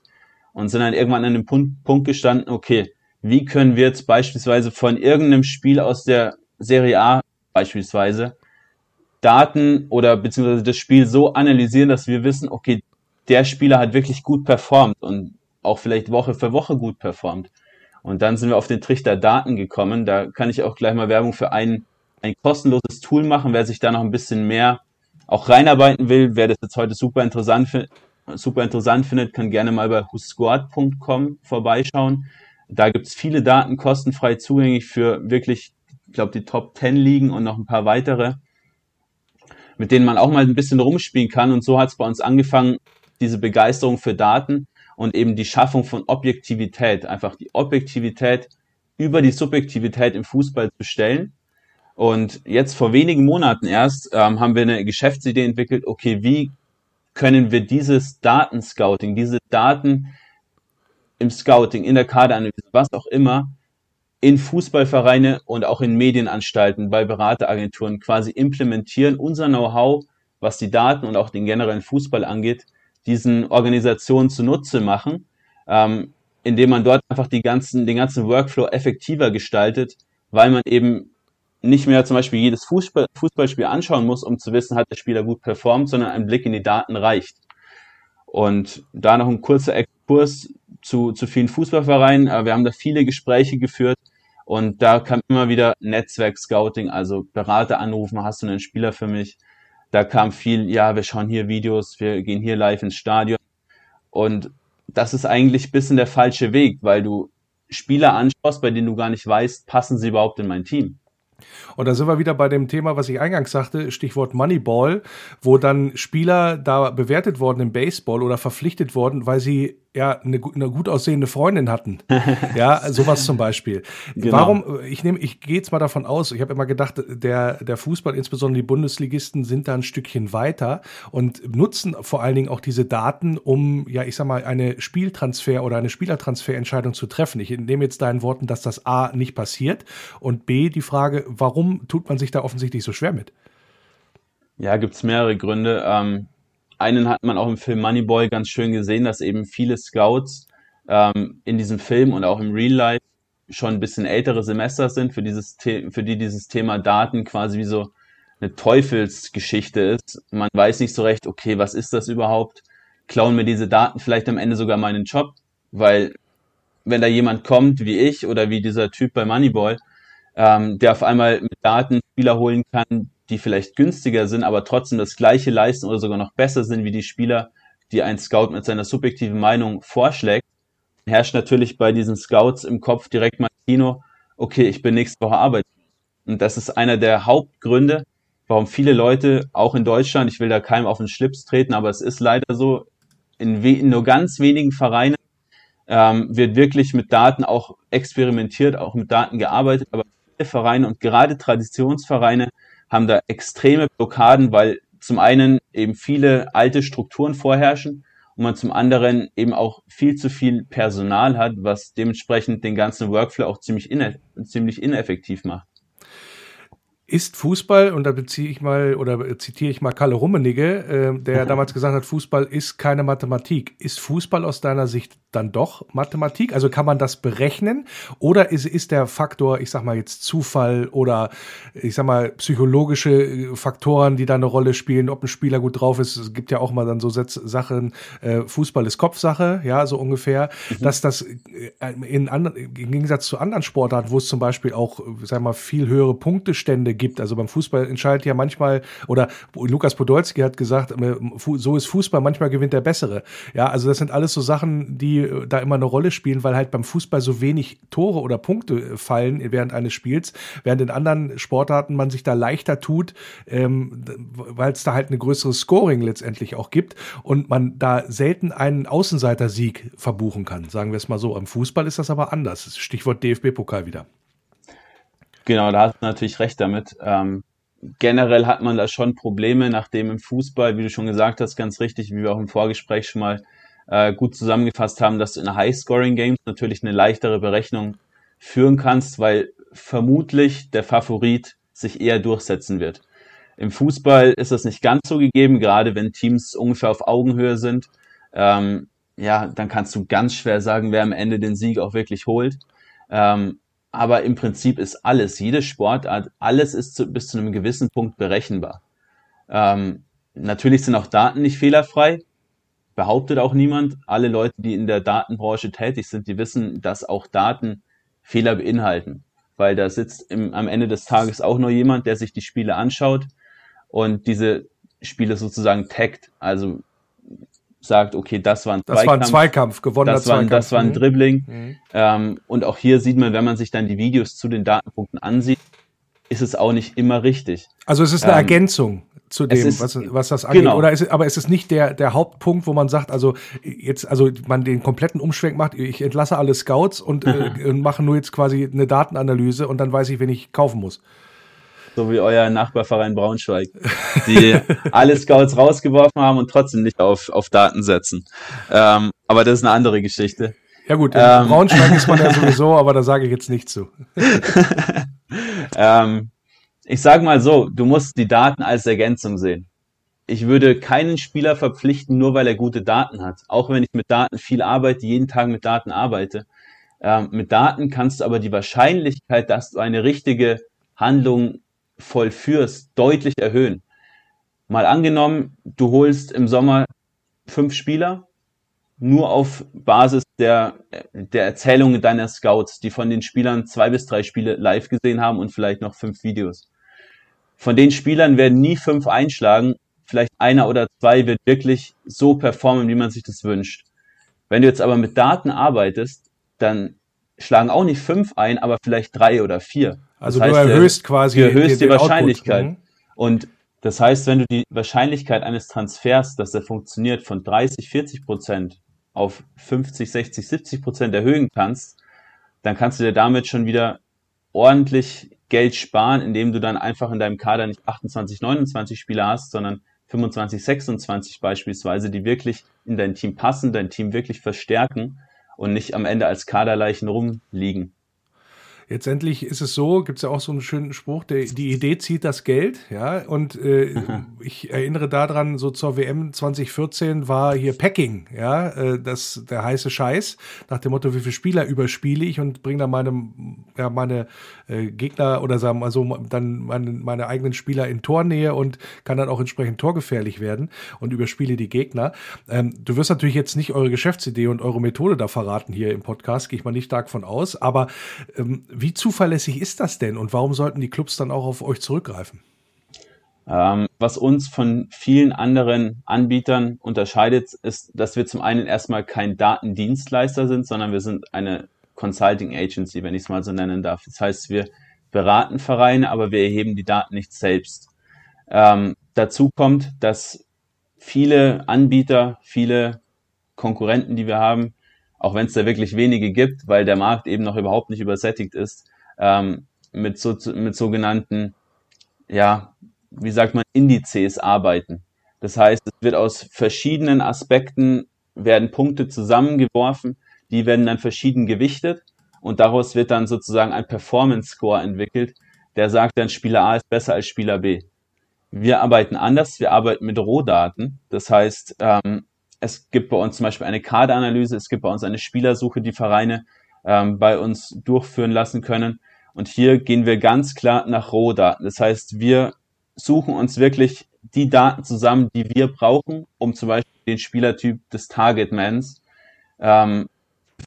und sind dann irgendwann an dem Punkt, Punkt gestanden, okay, wie können wir jetzt beispielsweise von irgendeinem Spiel aus der Serie A beispielsweise Daten oder beziehungsweise das Spiel so analysieren, dass wir wissen, okay, der Spieler hat wirklich gut performt und auch vielleicht Woche für Woche gut performt. Und dann sind wir auf den Trichter Daten gekommen. Da kann ich auch gleich mal Werbung für ein, ein kostenloses Tool machen, wer sich da noch ein bisschen mehr auch reinarbeiten will. Wer das jetzt heute super interessant, super interessant findet, kann gerne mal bei whosquad.com vorbeischauen. Da gibt es viele Daten kostenfrei zugänglich für wirklich ich glaube, die Top 10 liegen und noch ein paar weitere, mit denen man auch mal ein bisschen rumspielen kann. Und so hat es bei uns angefangen, diese Begeisterung für Daten und eben die Schaffung von Objektivität, einfach die Objektivität über die Subjektivität im Fußball zu stellen. Und jetzt vor wenigen Monaten erst ähm, haben wir eine Geschäftsidee entwickelt, okay, wie können wir dieses Datenscouting, diese Daten im Scouting, in der Kaderanalyse, was auch immer, in Fußballvereine und auch in Medienanstalten, bei Berateragenturen quasi implementieren, unser Know-how, was die Daten und auch den generellen Fußball angeht, diesen Organisationen zunutze machen, ähm, indem man dort einfach die ganzen, den ganzen Workflow effektiver gestaltet, weil man eben nicht mehr zum Beispiel jedes Fußball, Fußballspiel anschauen muss, um zu wissen, hat der Spieler gut performt, sondern ein Blick in die Daten reicht. Und da noch ein kurzer Exkurs zu, zu vielen Fußballvereinen. Wir haben da viele Gespräche geführt und da kam immer wieder Netzwerk-Scouting, also Berater anrufen, hast du einen Spieler für mich? Da kam viel, ja, wir schauen hier Videos, wir gehen hier live ins Stadion. Und das ist eigentlich ein bisschen der falsche Weg, weil du Spieler anschaust, bei denen du gar nicht weißt, passen sie überhaupt in mein Team.
Und da sind wir wieder bei dem Thema, was ich eingangs sagte, Stichwort Moneyball, wo dann Spieler da bewertet worden im Baseball oder verpflichtet worden, weil sie ja eine, eine gut aussehende Freundin hatten. ja, sowas zum Beispiel. Genau. Warum, ich nehme, ich gehe jetzt mal davon aus, ich habe immer gedacht, der, der Fußball, insbesondere die Bundesligisten, sind da ein Stückchen weiter und nutzen vor allen Dingen auch diese Daten, um, ja, ich sag mal, eine Spieltransfer oder eine Spielertransferentscheidung zu treffen. Ich nehme jetzt deinen Worten, dass das A nicht passiert und B die Frage, warum tut man sich da offensichtlich so schwer mit?
Ja, gibt's mehrere Gründe. Ähm, einen hat man auch im Film Moneyball ganz schön gesehen, dass eben viele Scouts ähm, in diesem Film und auch im Real Life schon ein bisschen ältere Semester sind, für, dieses für die dieses Thema Daten quasi wie so eine Teufelsgeschichte ist. Man weiß nicht so recht, okay, was ist das überhaupt? Klauen mir diese Daten vielleicht am Ende sogar meinen Job? Weil wenn da jemand kommt wie ich oder wie dieser Typ bei Moneyball, ähm, der auf einmal mit Daten Spieler holen kann, die vielleicht günstiger sind, aber trotzdem das gleiche leisten oder sogar noch besser sind wie die Spieler, die ein Scout mit seiner subjektiven Meinung vorschlägt, herrscht natürlich bei diesen Scouts im Kopf direkt mal Kino, okay, ich bin nächste Woche arbeitslos. Und das ist einer der Hauptgründe, warum viele Leute, auch in Deutschland, ich will da keinem auf den Schlips treten, aber es ist leider so, in, in nur ganz wenigen Vereinen ähm, wird wirklich mit Daten auch experimentiert, auch mit Daten gearbeitet, aber viele Vereine und gerade Traditionsvereine haben da extreme Blockaden, weil zum einen eben viele alte Strukturen vorherrschen und man zum anderen eben auch viel zu viel Personal hat, was dementsprechend den ganzen Workflow auch ziemlich, ineff ziemlich ineffektiv macht
ist Fußball, und da beziehe ich mal oder zitiere ich mal Kalle Rummenigge, äh, der damals gesagt hat, Fußball ist keine Mathematik. Ist Fußball aus deiner Sicht dann doch Mathematik? Also kann man das berechnen? Oder ist, ist der Faktor, ich sag mal jetzt Zufall oder ich sag mal psychologische äh, Faktoren, die da eine Rolle spielen, ob ein Spieler gut drauf ist? Es gibt ja auch mal dann so Sätz Sachen, äh, Fußball ist Kopfsache, ja, so ungefähr, mhm. dass das äh, in anderen, im Gegensatz zu anderen Sportarten, wo es zum Beispiel auch, sag mal, viel höhere Punktestände gibt. Also beim Fußball entscheidet ja manchmal, oder Lukas Podolski hat gesagt, äh, so ist Fußball, manchmal gewinnt der Bessere. Ja, also das sind alles so Sachen, die äh, da immer eine Rolle spielen, weil halt beim Fußball so wenig Tore oder Punkte äh, fallen während eines Spiels, während in anderen Sportarten man sich da leichter tut, ähm, weil es da halt eine größere Scoring letztendlich auch gibt und man da selten einen Außenseiter-Sieg verbuchen kann, sagen wir es mal so. Am Fußball ist das aber anders. Stichwort DFB-Pokal wieder.
Genau, da hast du natürlich recht damit. Ähm, generell hat man da schon Probleme, nachdem im Fußball, wie du schon gesagt hast, ganz richtig, wie wir auch im Vorgespräch schon mal äh, gut zusammengefasst haben, dass du in High-Scoring-Games natürlich eine leichtere Berechnung führen kannst, weil vermutlich der Favorit sich eher durchsetzen wird. Im Fußball ist das nicht ganz so gegeben, gerade wenn Teams ungefähr auf Augenhöhe sind. Ähm, ja, dann kannst du ganz schwer sagen, wer am Ende den Sieg auch wirklich holt. Ähm, aber im Prinzip ist alles, jede Sportart, alles ist zu, bis zu einem gewissen Punkt berechenbar. Ähm, natürlich sind auch Daten nicht fehlerfrei, behauptet auch niemand. Alle Leute, die in der Datenbranche tätig sind, die wissen, dass auch Daten Fehler beinhalten, weil da sitzt im, am Ende des Tages auch nur jemand, der sich die Spiele anschaut und diese Spiele sozusagen taggt. Also sagt, okay, das war ein
das Zweikampf. Das war ein Zweikampf, gewonnener
das war,
Zweikampf.
Das war ein. Dribbling. Mhm. Ähm, und auch hier sieht man, wenn man sich dann die Videos zu den Datenpunkten ansieht, ist es auch nicht immer richtig.
Also es ist eine ähm, Ergänzung zu dem, ist, was, was das angeht. Genau. Oder ist, aber ist es nicht der, der Hauptpunkt, wo man sagt, also jetzt, also man den kompletten Umschwenk macht, ich entlasse alle Scouts und, äh, mache nur jetzt quasi eine Datenanalyse und dann weiß ich, wen ich kaufen muss.
So wie euer Nachbarverein Braunschweig, die alle Scouts rausgeworfen haben und trotzdem nicht auf, auf Daten setzen. Ähm, aber das ist eine andere Geschichte.
Ja gut, in ähm, Braunschweig ist man ja sowieso, aber da sage ich jetzt nichts zu.
ähm, ich sage mal so, du musst die Daten als Ergänzung sehen. Ich würde keinen Spieler verpflichten, nur weil er gute Daten hat. Auch wenn ich mit Daten viel arbeite, jeden Tag mit Daten arbeite. Ähm, mit Daten kannst du aber die Wahrscheinlichkeit, dass du eine richtige Handlung vollführst, deutlich erhöhen. Mal angenommen, du holst im Sommer fünf Spieler, nur auf Basis der, der Erzählungen deiner Scouts, die von den Spielern zwei bis drei Spiele live gesehen haben und vielleicht noch fünf Videos. Von den Spielern werden nie fünf einschlagen, vielleicht einer oder zwei wird wirklich so performen, wie man sich das wünscht. Wenn du jetzt aber mit Daten arbeitest, dann schlagen auch nicht fünf ein, aber vielleicht drei oder vier.
Also das heißt, du erhöhst quasi
du erhöhst die, die Wahrscheinlichkeit. Mhm. Und das heißt, wenn du die Wahrscheinlichkeit eines Transfers, dass er funktioniert, von 30, 40 Prozent auf 50, 60, 70 Prozent erhöhen kannst, dann kannst du dir damit schon wieder ordentlich Geld sparen, indem du dann einfach in deinem Kader nicht 28, 29 Spieler hast, sondern 25, 26 beispielsweise, die wirklich in dein Team passen, dein Team wirklich verstärken und nicht am Ende als Kaderleichen rumliegen.
Letztendlich ist es so, gibt es ja auch so einen schönen Spruch, der, die Idee zieht das Geld, ja, und äh, ich erinnere daran, so zur WM 2014 war hier Packing, ja, äh, das der heiße Scheiß, nach dem Motto, wie viele Spieler überspiele ich und bringe dann meine, ja, meine äh, Gegner oder sagen wir so, dann meine, meine eigenen Spieler in Tornähe und kann dann auch entsprechend torgefährlich werden und überspiele die Gegner. Ähm, du wirst natürlich jetzt nicht eure Geschäftsidee und eure Methode da verraten hier im Podcast, gehe ich mal nicht stark von aus, aber ähm, wie zuverlässig ist das denn und warum sollten die Clubs dann auch auf euch zurückgreifen?
Ähm, was uns von vielen anderen Anbietern unterscheidet, ist, dass wir zum einen erstmal kein Datendienstleister sind, sondern wir sind eine Consulting Agency, wenn ich es mal so nennen darf. Das heißt, wir beraten Vereine, aber wir erheben die Daten nicht selbst. Ähm, dazu kommt, dass viele Anbieter, viele Konkurrenten, die wir haben, auch wenn es da wirklich wenige gibt, weil der Markt eben noch überhaupt nicht übersättigt ist, ähm, mit, so, mit sogenannten, ja, wie sagt man, Indizes arbeiten. Das heißt, es wird aus verschiedenen Aspekten werden Punkte zusammengeworfen, die werden dann verschieden gewichtet und daraus wird dann sozusagen ein Performance Score entwickelt, der sagt dann Spieler A ist besser als Spieler B. Wir arbeiten anders, wir arbeiten mit Rohdaten. Das heißt, ähm, es gibt bei uns zum Beispiel eine Kaderanalyse, es gibt bei uns eine Spielersuche, die Vereine ähm, bei uns durchführen lassen können. Und hier gehen wir ganz klar nach Rohdaten. Das heißt, wir suchen uns wirklich die Daten zusammen, die wir brauchen, um zum Beispiel den Spielertyp des Targetmans ähm,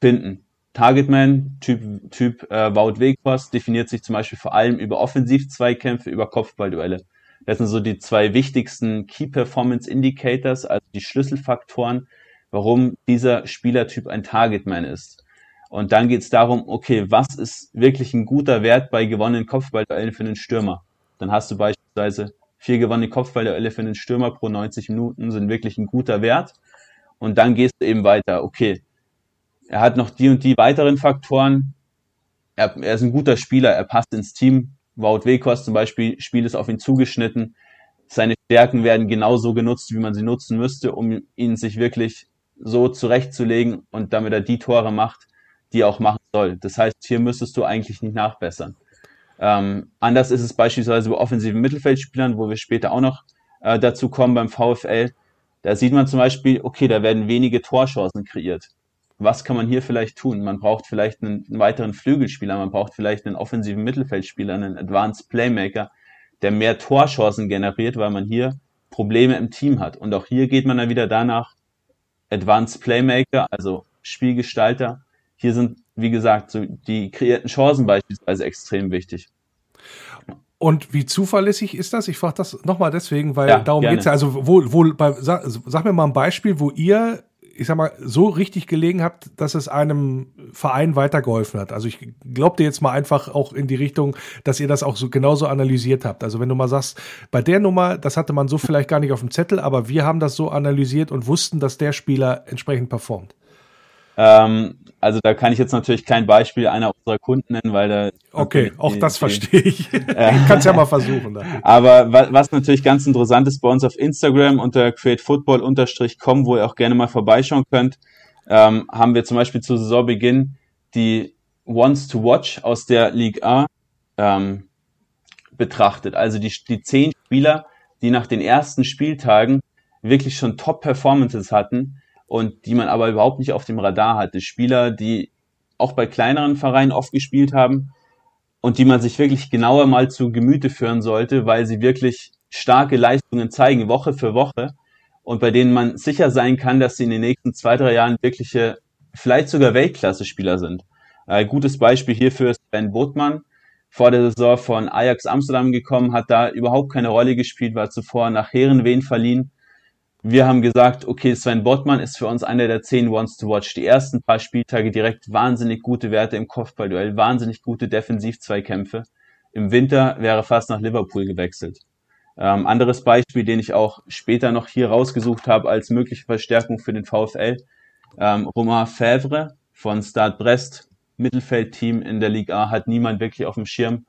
finden. Targetman, Typ, typ äh, Wout Weghorst, definiert sich zum Beispiel vor allem über Offensiv-Zweikämpfe, über Kopfballduelle. Das sind so die zwei wichtigsten Key Performance Indicators, also die Schlüsselfaktoren, warum dieser Spielertyp ein Targetman ist. Und dann geht es darum, okay, was ist wirklich ein guter Wert bei gewonnenen Kopfballduellen für einen Stürmer? Dann hast du beispielsweise vier gewonnene Kopfballduelle für einen Stürmer pro 90 Minuten, sind wirklich ein guter Wert. Und dann gehst du eben weiter, okay, er hat noch die und die weiteren Faktoren. Er, er ist ein guter Spieler, er passt ins Team, Wout Weghorst zum Beispiel, Spiel ist auf ihn zugeschnitten. Seine Stärken werden genauso genutzt, wie man sie nutzen müsste, um ihn sich wirklich so zurechtzulegen und damit er die Tore macht, die er auch machen soll. Das heißt, hier müsstest du eigentlich nicht nachbessern. Ähm, anders ist es beispielsweise bei offensiven Mittelfeldspielern, wo wir später auch noch äh, dazu kommen beim VfL. Da sieht man zum Beispiel, okay, da werden wenige Torchancen kreiert was kann man hier vielleicht tun? Man braucht vielleicht einen, weiteren Flügelspieler, man braucht vielleicht einen offensiven Mittelfeldspieler, einen Advanced Playmaker, der mehr Torchancen generiert, weil man hier Probleme im Team hat. Und auch hier geht man dann wieder danach, Advanced Playmaker, also Spielgestalter. Hier sind, wie gesagt, so die kreierten Chancen beispielsweise extrem wichtig.
Und wie zuverlässig ist das? Ich frage das nochmal deswegen, weil ja, darum geht es ja. Also, wo, wo, bei, sag, sag mir mal ein Beispiel, wo ihr ich sag mal, so richtig gelegen hat, dass es einem Verein weitergeholfen hat. Also ich glaubte jetzt mal einfach auch in die Richtung, dass ihr das auch so genauso analysiert habt. Also wenn du mal sagst, bei der Nummer, das hatte man so vielleicht gar nicht auf dem Zettel, aber wir haben das so analysiert und wussten, dass der Spieler entsprechend performt.
Ähm, also da kann ich jetzt natürlich kein Beispiel einer unserer Kunden nennen, weil da.
Okay, auch die, das verstehe ich. Ich kann es ja mal versuchen.
Aber was, was natürlich ganz interessant ist bei uns auf Instagram unter createfootball-com, wo ihr auch gerne mal vorbeischauen könnt, ähm, haben wir zum Beispiel zu Saisonbeginn die Ones to Watch aus der Ligue A ähm, betrachtet. Also die, die zehn Spieler, die nach den ersten Spieltagen wirklich schon Top-Performances hatten, und die man aber überhaupt nicht auf dem Radar hatte. Spieler, die auch bei kleineren Vereinen oft gespielt haben und die man sich wirklich genauer mal zu Gemüte führen sollte, weil sie wirklich starke Leistungen zeigen, Woche für Woche und bei denen man sicher sein kann, dass sie in den nächsten zwei, drei Jahren wirkliche, vielleicht sogar Weltklasse-Spieler sind. Ein gutes Beispiel hierfür ist Ben Botmann, vor der Saison von Ajax Amsterdam gekommen, hat da überhaupt keine Rolle gespielt, war zuvor nach Herrenwehen verliehen wir haben gesagt, okay, Sven Bottmann ist für uns einer der zehn Ones to Watch. Die ersten paar Spieltage direkt wahnsinnig gute Werte im Kopfballduell, wahnsinnig gute Defensiv-Zweikämpfe. Im Winter wäre fast nach Liverpool gewechselt. Ähm, anderes Beispiel, den ich auch später noch hier rausgesucht habe als mögliche Verstärkung für den VfL. Ähm, Romain Fèvre von Stade Brest, Mittelfeldteam in der Liga A, hat niemand wirklich auf dem Schirm.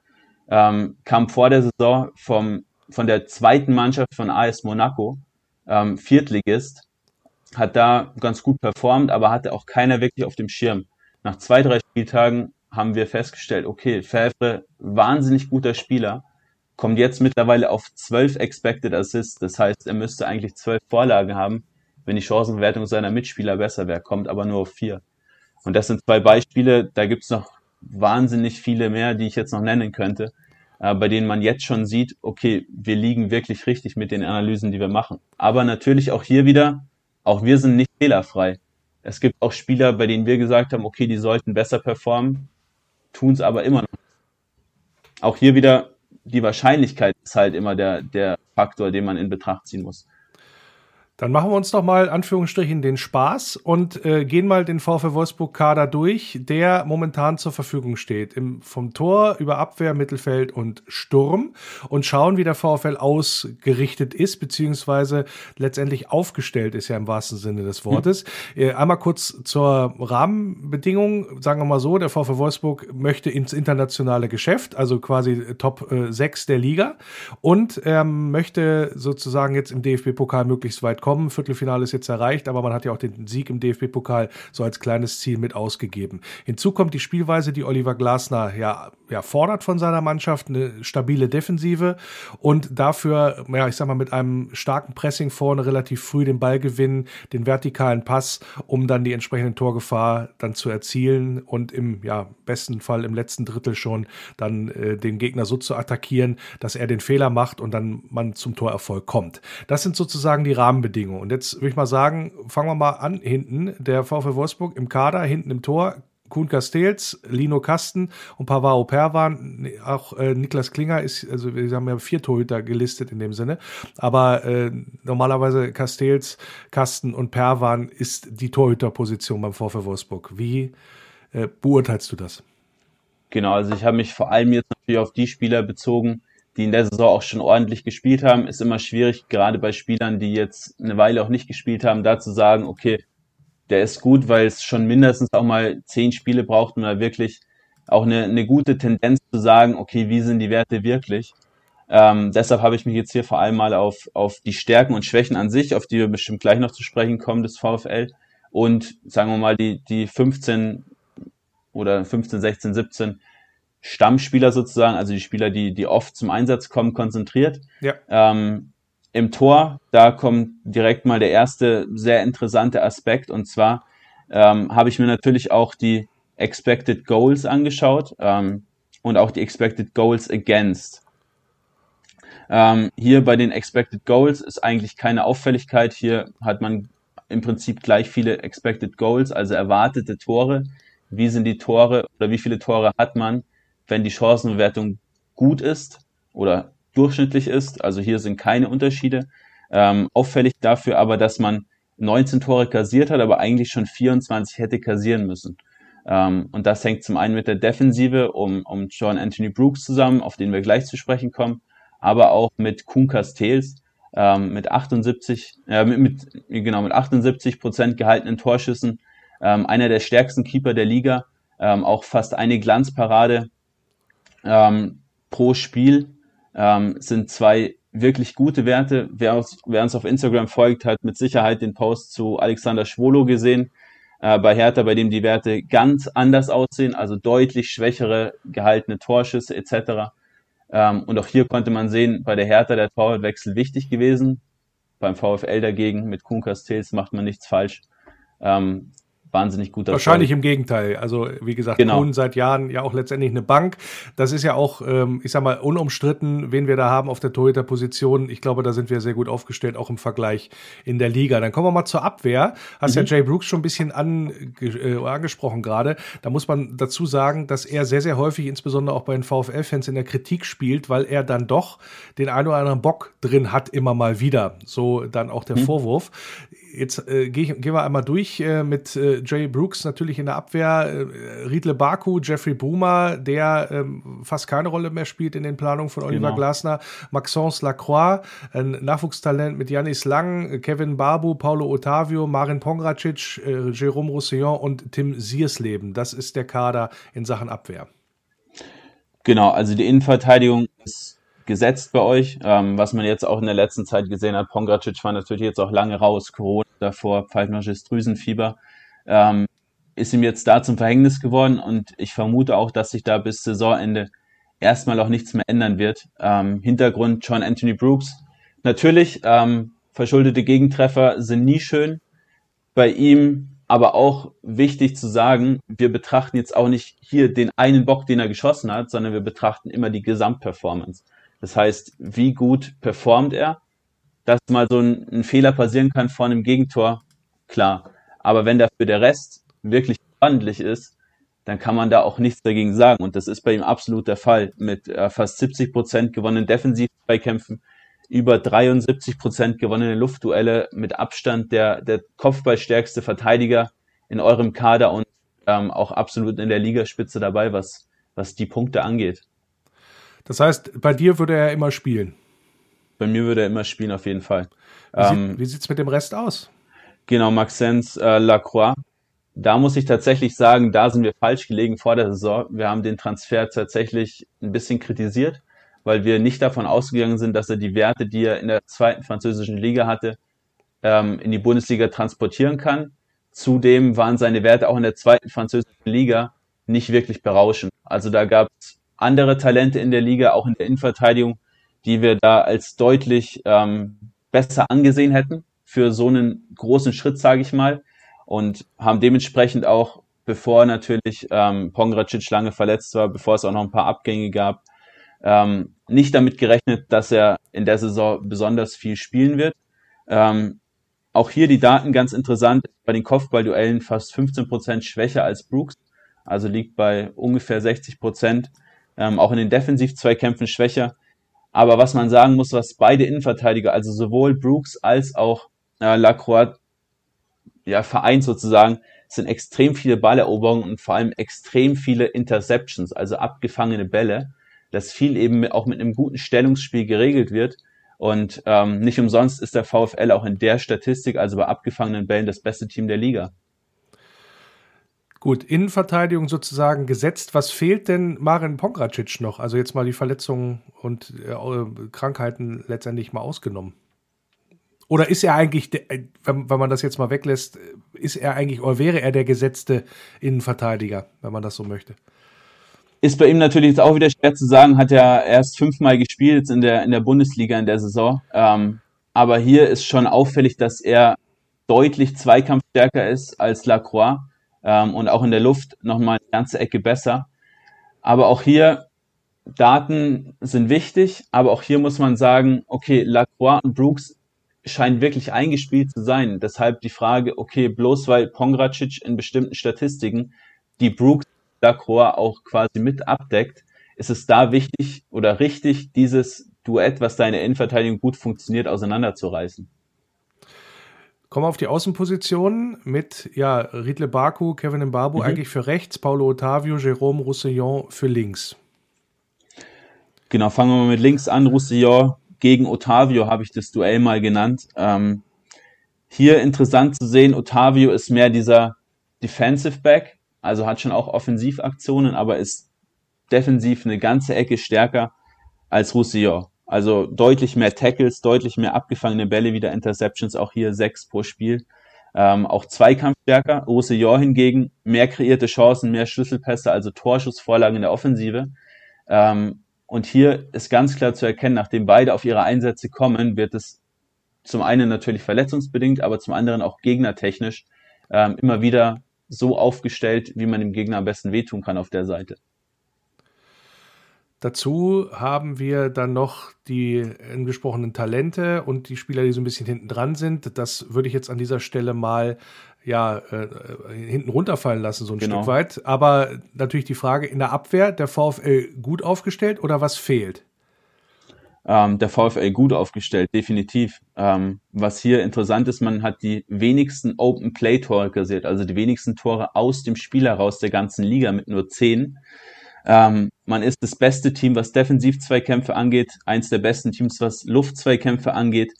Ähm, kam vor der Saison vom, von der zweiten Mannschaft von AS Monaco ähm, Viertligist, hat da ganz gut performt, aber hatte auch keiner wirklich auf dem Schirm. Nach zwei, drei Spieltagen haben wir festgestellt, okay, Favre, wahnsinnig guter Spieler, kommt jetzt mittlerweile auf zwölf Expected Assists. Das heißt, er müsste eigentlich zwölf Vorlagen haben, wenn die Chancenverwertung seiner Mitspieler besser wäre, kommt aber nur auf vier. Und das sind zwei Beispiele, da gibt's noch wahnsinnig viele mehr, die ich jetzt noch nennen könnte äh, bei denen man jetzt schon sieht, okay, wir liegen wirklich richtig mit den Analysen, die wir machen. Aber natürlich auch hier wieder, auch wir sind nicht fehlerfrei. Es gibt auch Spieler, bei denen wir gesagt haben, okay, die sollten besser performen, tun es aber immer noch. Auch hier wieder, die Wahrscheinlichkeit ist halt immer der, der Faktor, den man in Betracht ziehen muss.
Dann machen wir uns doch mal Anführungsstrichen den Spaß und äh, gehen mal den VfL Wolfsburg Kader durch, der momentan zur Verfügung steht. Im, vom Tor über Abwehr, Mittelfeld und Sturm und schauen, wie der VfL ausgerichtet ist, beziehungsweise letztendlich aufgestellt ist ja im wahrsten Sinne des Wortes. Mhm. Äh, einmal kurz zur Rahmenbedingung. Sagen wir mal so, der VfL Wolfsburg möchte ins internationale Geschäft, also quasi Top äh, 6 der Liga und ähm, möchte sozusagen jetzt im DFB-Pokal möglichst weit kommen. Viertelfinale ist jetzt erreicht, aber man hat ja auch den Sieg im DFB-Pokal so als kleines Ziel mit ausgegeben. Hinzu kommt die Spielweise, die Oliver Glasner ja, ja fordert von seiner Mannschaft, eine stabile Defensive und dafür, ja, ich sag mal, mit einem starken Pressing vorne relativ früh den Ball gewinnen, den vertikalen Pass, um dann die entsprechende Torgefahr dann zu erzielen und im ja, besten Fall im letzten Drittel schon dann äh, den Gegner so zu attackieren, dass er den Fehler macht und dann man zum Torerfolg kommt. Das sind sozusagen die Rahmenbedingungen Rahmenbedingungen. Und jetzt würde ich mal sagen, fangen wir mal an hinten. Der VfL Wolfsburg im Kader, hinten im Tor. Kuhn Castells, Lino Kasten und Pavaro Perwan. Auch äh, Niklas Klinger ist, also wir haben ja vier Torhüter gelistet in dem Sinne. Aber äh, normalerweise Castells, Kasten und Perwan ist die Torhüterposition beim VfL Wolfsburg. Wie äh, beurteilst du das?
Genau, also ich habe mich vor allem jetzt natürlich auf die Spieler bezogen, die in der Saison auch schon ordentlich gespielt haben, ist immer schwierig, gerade bei Spielern, die jetzt eine Weile auch nicht gespielt haben, da zu sagen, okay, der ist gut, weil es schon mindestens auch mal zehn Spiele braucht, um da wirklich auch eine, eine gute Tendenz zu sagen, okay, wie sind die Werte wirklich? Ähm, deshalb habe ich mich jetzt hier vor allem mal auf, auf die Stärken und Schwächen an sich, auf die wir bestimmt gleich noch zu sprechen kommen, des VfL und sagen wir mal die, die 15 oder 15, 16, 17 Stammspieler sozusagen, also die Spieler, die, die oft zum Einsatz kommen, konzentriert. Ja. Ähm, Im Tor, da kommt direkt mal der erste sehr interessante Aspekt und zwar ähm, habe ich mir natürlich auch die Expected Goals angeschaut ähm, und auch die Expected Goals Against. Ähm, hier bei den Expected Goals ist eigentlich keine Auffälligkeit. Hier hat man im Prinzip gleich viele Expected Goals, also erwartete Tore. Wie sind die Tore oder wie viele Tore hat man? Wenn die Chancenbewertung gut ist oder durchschnittlich ist. Also hier sind keine Unterschiede. Ähm, auffällig dafür aber, dass man 19 Tore kassiert hat, aber eigentlich schon 24 hätte kassieren müssen. Ähm, und das hängt zum einen mit der Defensive um, um John Anthony Brooks zusammen, auf den wir gleich zu sprechen kommen, aber auch mit Kuhn Castells, ähm, mit 78, äh, mit, mit, genau, mit 78 Prozent gehaltenen Torschüssen, ähm, einer der stärksten Keeper der Liga, ähm, auch fast eine Glanzparade ähm, pro Spiel, ähm, sind zwei wirklich gute Werte. Wer uns, wer uns auf Instagram folgt, hat mit Sicherheit den Post zu Alexander Schwolo gesehen, äh, bei Hertha, bei dem die Werte ganz anders aussehen, also deutlich schwächere gehaltene Torschüsse etc. Ähm, und auch hier konnte man sehen, bei der Hertha der Torwartwechsel wichtig gewesen. Beim VfL dagegen mit Kuhn Castells macht man nichts falsch. Ähm, wahnsinnig guter
Wahrscheinlich Fall. im Gegenteil. Also wie gesagt, genau. Kuhn seit Jahren ja auch letztendlich eine Bank. Das ist ja auch, ähm, ich sag mal, unumstritten, wen wir da haben auf der Torhüter-Position. Ich glaube, da sind wir sehr gut aufgestellt, auch im Vergleich in der Liga. Dann kommen wir mal zur Abwehr. Hast mhm. ja Jay Brooks schon ein bisschen an, äh, angesprochen gerade. Da muss man dazu sagen, dass er sehr, sehr häufig, insbesondere auch bei den VfL-Fans, in der Kritik spielt, weil er dann doch den einen oder anderen Bock drin hat, immer mal wieder. So dann auch der mhm. Vorwurf. Jetzt äh, gehen geh wir einmal durch äh, mit äh, Jay Brooks natürlich in der Abwehr, äh, Riedle Baku, Jeffrey Boomer, der ähm, fast keine Rolle mehr spielt in den Planungen von Oliver genau. Glasner, Maxence Lacroix, ein Nachwuchstalent mit Janis Lang, Kevin Babu, Paulo Ottavio, Marin Pongracic, äh, Jérôme Roussillon und Tim Siersleben. Das ist der Kader in Sachen Abwehr.
Genau, also die Innenverteidigung ist gesetzt bei euch. Ähm, was man jetzt auch in der letzten Zeit gesehen hat, Pongracic war natürlich jetzt auch lange raus, Corona davor, pfeifnisches Drüsenfieber. Ähm, ist ihm jetzt da zum Verhängnis geworden und ich vermute auch, dass sich da bis Saisonende erstmal auch nichts mehr ändern wird. Ähm, Hintergrund John Anthony Brooks. Natürlich, ähm, verschuldete Gegentreffer sind nie schön. Bei ihm aber auch wichtig zu sagen, wir betrachten jetzt auch nicht hier den einen Bock, den er geschossen hat, sondern wir betrachten immer die Gesamtperformance. Das heißt, wie gut performt er? Dass mal so ein, ein Fehler passieren kann vor einem Gegentor, klar. Aber wenn dafür der Rest wirklich ordentlich ist, dann kann man da auch nichts dagegen sagen. Und das ist bei ihm absolut der Fall. Mit äh, fast 70 Prozent gewonnenen Defensivbeikämpfen, über 73 Prozent gewonnene Luftduelle, mit Abstand der, der Kopfballstärkste Verteidiger in eurem Kader und ähm, auch absolut in der Ligaspitze dabei, was, was die Punkte angeht.
Das heißt, bei dir würde er immer spielen.
Bei mir würde er immer spielen, auf jeden Fall.
Wie, ähm, sieht es mit dem Rest aus?
Genau, Maxence äh, Lacroix. Da muss ich tatsächlich sagen, da sind wir falsch gelegen vor der Saison. Wir haben den Transfer tatsächlich ein bisschen kritisiert, weil wir nicht davon ausgegangen sind, dass er die Werte, die er in der zweiten französischen Liga hatte, ähm, in die Bundesliga transportieren kann. Zudem waren seine Werte auch in der zweiten französischen Liga nicht wirklich berauschend. Also da gab es andere Talente in der Liga, auch in der Innenverteidigung, die wir da als deutlich ähm, besser angesehen hätten für so einen großen Schritt, sage ich mal, und haben dementsprechend auch, bevor natürlich ähm, Pongracic lange verletzt war, bevor es auch noch ein paar Abgänge gab, ähm, nicht damit gerechnet, dass er in der Saison besonders viel spielen wird. Ähm, auch hier die Daten ganz interessant. Bei den Kopfballduellen fast 15 Prozent schwächer als Brooks, also liegt bei ungefähr 60 Prozent ähm, auch in den Defensiv-Zweikämpfen schwächer. Aber was man sagen muss, was beide Innenverteidiger, also sowohl Brooks als auch äh, Lacroix, ja, vereint sozusagen, sind extrem viele Balleroberungen und vor allem extrem viele Interceptions, also abgefangene Bälle, das viel eben auch mit einem guten Stellungsspiel geregelt wird. Und ähm, nicht umsonst ist der VfL auch in der Statistik, also bei abgefangenen Bällen, das beste Team der Liga.
Gut, Innenverteidigung sozusagen gesetzt. Was fehlt denn Marin Pongracic noch? Also jetzt mal die Verletzungen und äh, Krankheiten letztendlich mal ausgenommen. Oder ist er eigentlich, äh, wenn, wenn man das jetzt mal weglässt, ist er eigentlich oder wäre er der gesetzte Innenverteidiger, wenn man das so möchte?
Ist bei ihm natürlich jetzt auch wieder schwer zu sagen, hat er erst fünfmal gespielt in der, in der Bundesliga in der Saison. Ähm, aber hier ist schon auffällig, dass er deutlich zweikampfstärker ist als Lacroix ähm, und auch in der Luft nochmal eine ganze Ecke besser. Aber auch hier, Daten sind wichtig, aber auch hier muss man sagen, okay, Lacroix und Brooks scheinen wirklich eingespielt zu sein. Deshalb die Frage, okay, bloß weil Pongracic in bestimmten Statistiken die Brooks Lacroix auch quasi mit abdeckt, ist es da wichtig oder richtig, dieses Duett, was deine Innenverteidigung gut funktioniert, auseinanderzureißen.
Kommen wir auf die Außenpositionen mit ja, Riedle Baku, Kevin Mbabu mhm. eigentlich für rechts, Paulo Ottavio, Jérôme Roussillon für links.
Genau, fangen wir mal mit links an. Roussillon gegen Ottavio habe ich das Duell mal genannt. Ähm, hier interessant zu sehen, Ottavio ist mehr dieser Defensive Back, also hat schon auch Offensivaktionen, aber ist defensiv eine ganze Ecke stärker als Roussillon. Also deutlich mehr Tackles, deutlich mehr abgefangene Bälle, wieder Interceptions, auch hier sechs pro Spiel. Ähm, auch Zweikampfstärker. Roussillon hingegen mehr kreierte Chancen, mehr Schlüsselpässe, also Torschussvorlagen in der Offensive. Ähm, und hier ist ganz klar zu erkennen, nachdem beide auf ihre Einsätze kommen, wird es zum einen natürlich verletzungsbedingt, aber zum anderen auch gegnertechnisch ähm, immer wieder so aufgestellt, wie man dem Gegner am besten wehtun kann auf der Seite.
Dazu haben wir dann noch die angesprochenen Talente und die Spieler, die so ein bisschen hinten dran sind. Das würde ich jetzt an dieser Stelle mal ja äh, hinten runterfallen lassen, so ein genau. Stück weit. Aber natürlich die Frage in der Abwehr, der VfL gut aufgestellt oder was fehlt?
Ähm, der VfL gut aufgestellt, definitiv. Ähm, was hier interessant ist, man hat die wenigsten Open Play Tore kassiert, also die wenigsten Tore aus dem Spiel heraus der ganzen Liga mit nur zehn. Ähm, man ist das beste Team, was Defensiv-Zweikämpfe angeht, eins der besten Teams, was Luftzweikämpfe angeht.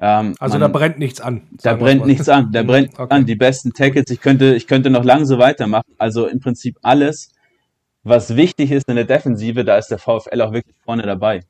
Ähm, also man, da brennt nichts an.
Da brennt nichts an. Da brennt okay. an. Die besten Tackles. Ich könnte, ich könnte noch lange so weitermachen. Also im Prinzip alles, was wichtig ist in der Defensive, da ist der VfL auch wirklich vorne dabei.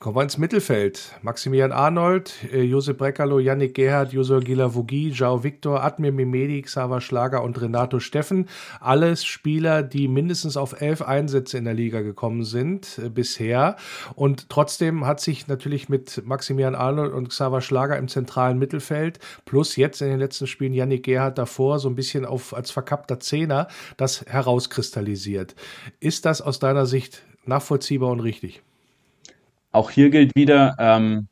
Kommen wir ins Mittelfeld. Maximilian Arnold, äh, Josep Breckerlo, Yannick Gerhardt, Josua Gilavogi, Jao Victor, Admir Mimedi, Xaver Schlager und Renato Steffen. Alles Spieler, die mindestens auf elf Einsätze in der Liga gekommen sind äh, bisher. Und trotzdem hat sich natürlich mit Maximilian Arnold und Xaver Schlager im zentralen Mittelfeld plus jetzt in den letzten Spielen Yannick Gerhardt davor so ein bisschen auf, als verkappter Zehner das herauskristallisiert. Ist das aus deiner Sicht nachvollziehbar und richtig?
Auch hier gilt wieder, ähm,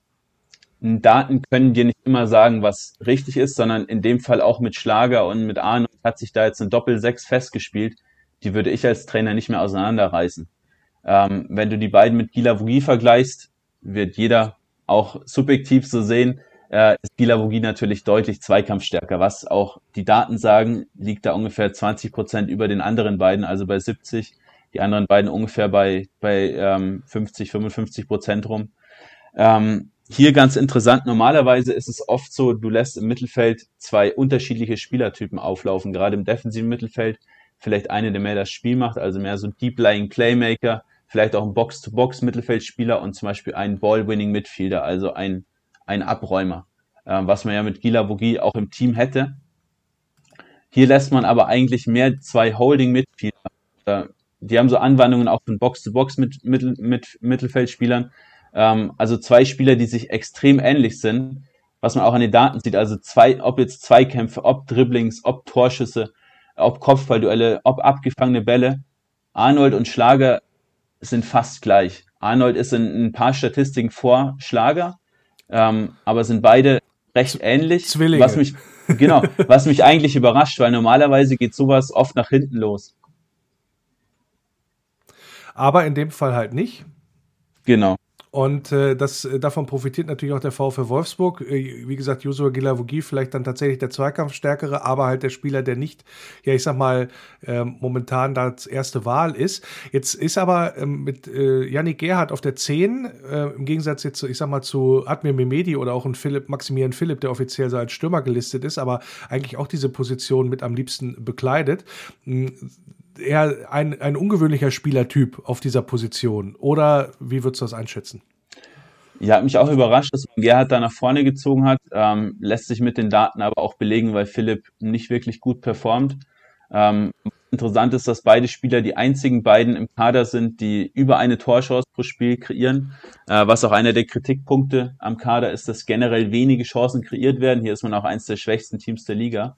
Daten können dir nicht immer sagen, was richtig ist, sondern in dem Fall auch mit Schlager und mit Arnold hat sich da jetzt ein Doppel-6 festgespielt. Die würde ich als Trainer nicht mehr auseinanderreißen. Ähm, wenn du die beiden mit Gila Vogie vergleichst, wird jeder auch subjektiv so sehen, äh, ist Gila Vogie natürlich deutlich zweikampfstärker. Was auch die Daten sagen, liegt da ungefähr 20 Prozent über den anderen beiden, also bei 70 die anderen beiden ungefähr bei, bei ähm, 50, 55 Prozent rum. Ähm, hier ganz interessant, normalerweise ist es oft so, du lässt im Mittelfeld zwei unterschiedliche Spielertypen auflaufen, gerade im defensiven Mittelfeld, vielleicht eine, der mehr das Spiel macht, also mehr so ein Deep-Lying Playmaker, vielleicht auch ein Box-to-Box-Mittelfeldspieler und zum Beispiel ein Ball-Winning-Midfielder, also ein, ein Abräumer, äh, was man ja mit Gila Bogi auch im Team hätte. Hier lässt man aber eigentlich mehr zwei Holding-Midfielder, die haben so Anwandlungen auch von Box-to-Box mit, mit, mit Mittelfeldspielern. Ähm, also zwei Spieler, die sich extrem ähnlich sind, was man auch an den Daten sieht. Also zwei, ob jetzt Zweikämpfe, ob Dribblings, ob Torschüsse, ob Kopfballduelle, ob abgefangene Bälle. Arnold und Schlager sind fast gleich. Arnold ist in ein paar Statistiken vor Schlager, ähm, aber sind beide recht ähnlich.
Zwillinge.
Was mich, genau, was mich eigentlich überrascht, weil normalerweise geht sowas oft nach hinten los
aber in dem Fall halt nicht.
Genau.
Und äh, das, äh, davon profitiert natürlich auch der VfL Wolfsburg. Äh, wie gesagt, Joshua Gilavogi vielleicht dann tatsächlich der Zweikampfstärkere, aber halt der Spieler, der nicht, ja, ich sag mal, äh, momentan das erste Wahl ist. Jetzt ist aber ähm, mit äh, Yannick Gerhardt auf der 10, äh, im Gegensatz jetzt, ich sag mal, zu Admir Mimedi oder auch ein Philipp, Maximilian Philipp, der offiziell so als Stürmer gelistet ist, aber eigentlich auch diese Position mit am liebsten bekleidet eher ein, ein ungewöhnlicher Spielertyp auf dieser Position? Oder wie würdest du das einschätzen?
Ja, hat mich auch überrascht, dass man Gerhard da nach vorne gezogen hat. Ähm, lässt sich mit den Daten aber auch belegen, weil Philipp nicht wirklich gut performt. Ähm, interessant ist, dass beide Spieler die einzigen beiden im Kader sind, die über eine Torchance pro Spiel kreieren. Äh, was auch einer der Kritikpunkte am Kader ist, dass generell wenige Chancen kreiert werden. Hier ist man auch eins der schwächsten Teams der Liga.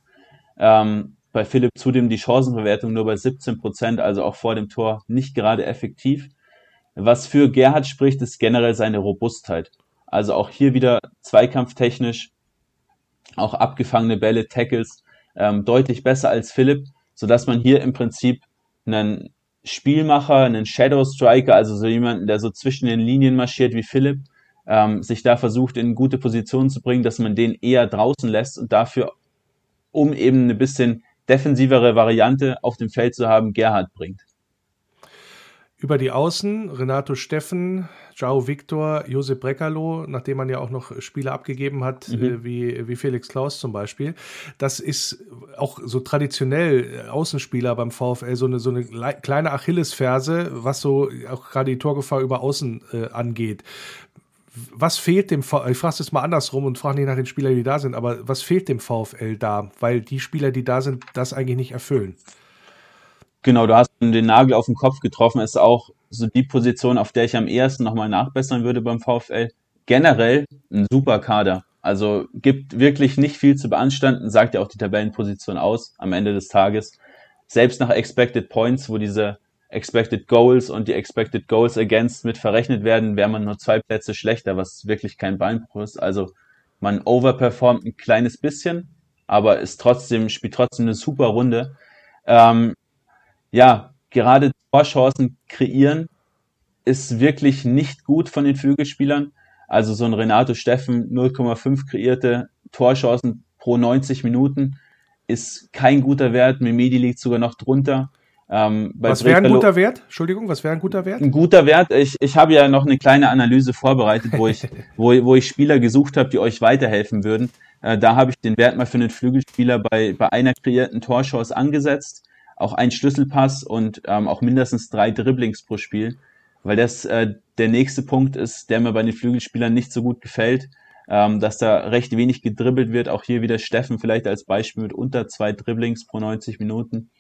Ähm, bei Philipp zudem die Chancenverwertung nur bei 17 Prozent, also auch vor dem Tor nicht gerade effektiv. Was für Gerhard spricht, ist generell seine Robustheit. Also auch hier wieder zweikampftechnisch, auch abgefangene Bälle, Tackles, ähm, deutlich besser als Philipp, sodass man hier im Prinzip einen Spielmacher, einen Shadow Striker, also so jemanden, der so zwischen den Linien marschiert wie Philipp, ähm, sich da versucht, in gute Positionen zu bringen, dass man den eher draußen lässt und dafür, um eben eine bisschen defensivere Variante auf dem Feld zu haben, Gerhard bringt.
Über die Außen Renato Steffen, Joao Victor, Josep Brekalo, nachdem man ja auch noch Spieler abgegeben hat, mhm. äh, wie, wie Felix Klaus zum Beispiel. Das ist auch so traditionell Außenspieler beim VfL so eine, so eine kleine Achillesferse, was so auch gerade die Torgefahr über Außen äh, angeht was fehlt dem VfL? Ich frage es mal andersrum und frage nicht nach den Spielern, die da sind, aber was fehlt dem VfL da? Weil die Spieler, die da sind, das eigentlich nicht erfüllen.
Genau, du hast den Nagel auf den Kopf getroffen. Ist auch so die Position, auf der ich am ehesten nochmal nachbessern würde beim VfL. Generell ein super Kader. Also gibt wirklich nicht viel zu beanstanden, sagt ja auch die Tabellenposition aus am Ende des Tages. Selbst nach Expected Points, wo diese Expected Goals und die Expected Goals Against mit verrechnet werden, wäre man nur zwei Plätze schlechter, was wirklich kein Beinbruch ist. Also man overperformt ein kleines bisschen, aber ist trotzdem, spielt trotzdem eine super Runde. Ähm, ja, gerade Torchancen kreieren ist wirklich nicht gut von den Flügelspielern. Also so ein Renato Steffen 0,5 kreierte Torchancen pro 90 Minuten ist kein guter Wert. Memedi liegt sogar noch drunter.
Ähm, was wäre ein guter Wert? Entschuldigung, was wäre ein guter Wert?
Ein guter Wert. Ich, ich habe ja noch eine kleine Analyse vorbereitet, wo ich, wo, wo ich Spieler gesucht habe, die euch weiterhelfen würden. Äh, da habe ich den Wert mal für einen Flügelspieler bei, bei einer kreierten Torchance angesetzt auch ein Schlüsselpass und ähm, auch mindestens drei Dribblings pro Spiel, weil das äh, der nächste Punkt ist, der mir bei den Flügelspielern nicht so gut gefällt, ähm, dass da recht wenig gedribbelt wird. Auch hier wieder Steffen vielleicht als Beispiel mit unter zwei Dribblings pro 90 Minuten.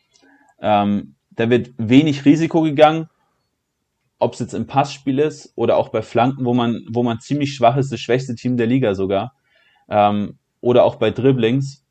Ähm, da wird wenig Risiko gegangen, ob es jetzt im Passspiel ist oder auch bei Flanken, wo man, wo man ziemlich schwach ist, das schwächste Team der Liga sogar, ähm, oder auch bei Dribblings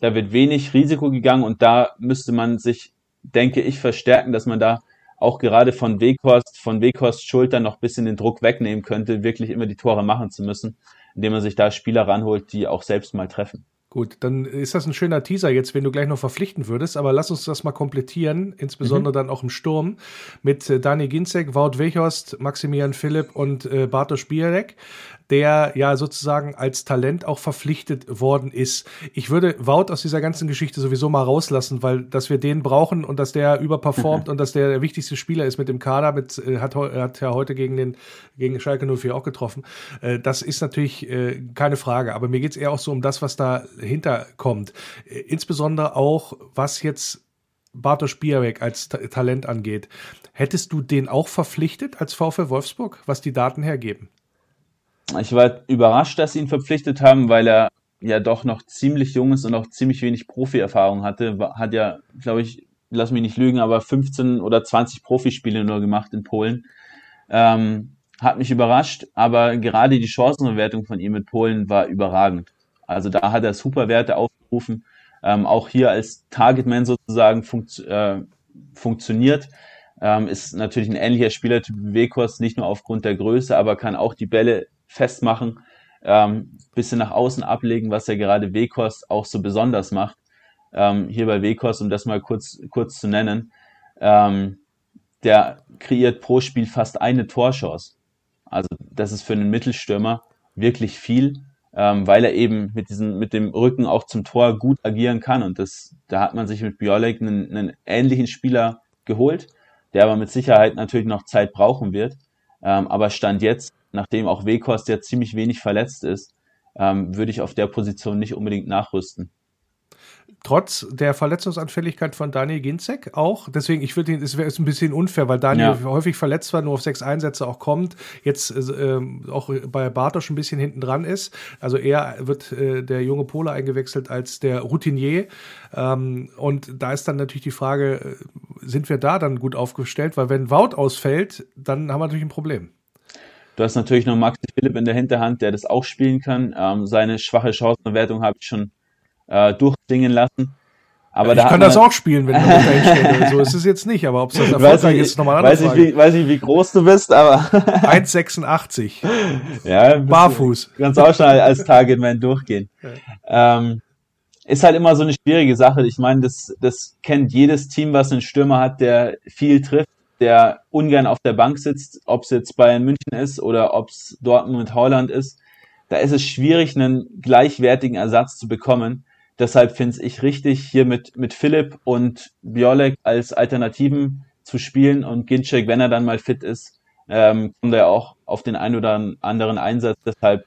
da wird wenig Risiko gegangen und da müsste man sich, denke ich, verstärken, dass man da auch gerade von Weghorst, von Weghorst Schultern noch ein bisschen den Druck wegnehmen könnte, wirklich immer die Tore machen zu müssen, indem man sich da Spieler ranholt, die auch selbst mal treffen.
Gut, dann ist das ein schöner Teaser jetzt, wenn du gleich noch verpflichten würdest, aber lass uns das mal komplettieren, insbesondere mhm. dann auch im Sturm mit äh, Dani Ginzek, Wout Weghorst, Maximilian Philipp und äh, Bartosz Bielek der ja sozusagen als Talent auch verpflichtet worden ist. Ich würde Wout aus dieser ganzen Geschichte sowieso mal rauslassen, weil dass wir den brauchen und dass der überperformt und dass der der wichtigste Spieler ist mit dem Kader, mit, äh, hat, hat ja heute gegen den gegen Schalke 04 auch getroffen. Äh, das ist natürlich äh, keine Frage, aber mir geht's eher auch so um das, was dahinter kommt. Insbesondere auch, was jetzt Bartosz Bierweg als Talent angeht. Hättest du den auch verpflichtet als VfL Wolfsburg, was die Daten hergeben?
Ich war überrascht, dass sie ihn verpflichtet haben, weil er ja doch noch ziemlich jung ist und auch ziemlich wenig Profi-Erfahrung hatte. Hat ja, glaube ich, lass mich nicht lügen, aber 15 oder 20 Profispiele nur gemacht in Polen. Ähm, hat mich überrascht, aber gerade die Chancenbewertung von ihm mit Polen war überragend. Also da hat er super Werte aufgerufen. Ähm, auch hier als Targetman sozusagen funkt, äh, funktioniert. Ähm, ist natürlich ein ähnlicher Spielertyp wie Wekos, nicht nur aufgrund der Größe, aber kann auch die Bälle festmachen, ähm, bisschen nach außen ablegen, was ja gerade Wekos auch so besonders macht. Ähm, hier bei Wekos, um das mal kurz, kurz zu nennen, ähm, der kreiert pro Spiel fast eine Torchance. Also das ist für einen Mittelstürmer wirklich viel, ähm, weil er eben mit diesem, mit dem Rücken auch zum Tor gut agieren kann. Und das, da hat man sich mit Biolek einen, einen ähnlichen Spieler geholt, der aber mit Sicherheit natürlich noch Zeit brauchen wird. Ähm, aber Stand jetzt nachdem auch Weghorst ja ziemlich wenig verletzt ist, ähm, würde ich auf der Position nicht unbedingt nachrüsten.
Trotz der Verletzungsanfälligkeit von Daniel Ginzek auch. Deswegen, ich würde ihn, es wäre ein bisschen unfair, weil Daniel ja. häufig verletzt war, nur auf sechs Einsätze auch kommt, jetzt äh, auch bei Bartosch ein bisschen hinten dran ist. Also er wird äh, der junge Pole eingewechselt als der Routinier. Ähm, und da ist dann natürlich die Frage, äh, sind wir da dann gut aufgestellt? Weil wenn Wout ausfällt, dann haben wir natürlich ein Problem.
Du hast natürlich noch Maxi Philipp in der Hinterhand, der das auch spielen kann. Ähm, seine schwache Chancenwertung habe ich schon äh, durchdingen lassen.
Aber ich kann das auch spielen, wenn du da So ist es jetzt nicht, aber ob es das erfolgreich ist, ist nochmal
eine weiß. Ich, wie, weiß ich, wie groß du bist, aber
1,86.
ja, barfuß. Kannst auch schon als Targetman durchgehen. Ähm, ist halt immer so eine schwierige Sache. Ich meine, das, das kennt jedes Team, was einen Stürmer hat, der viel trifft der ungern auf der Bank sitzt, ob es jetzt Bayern München ist oder ob es Dortmund Holland ist. Da ist es schwierig, einen gleichwertigen Ersatz zu bekommen. Deshalb finde ich richtig, hier mit, mit Philipp und Biolek als Alternativen zu spielen und Ginczek, wenn er dann mal fit ist, ähm, kommt er auch auf den einen oder anderen Einsatz. Deshalb,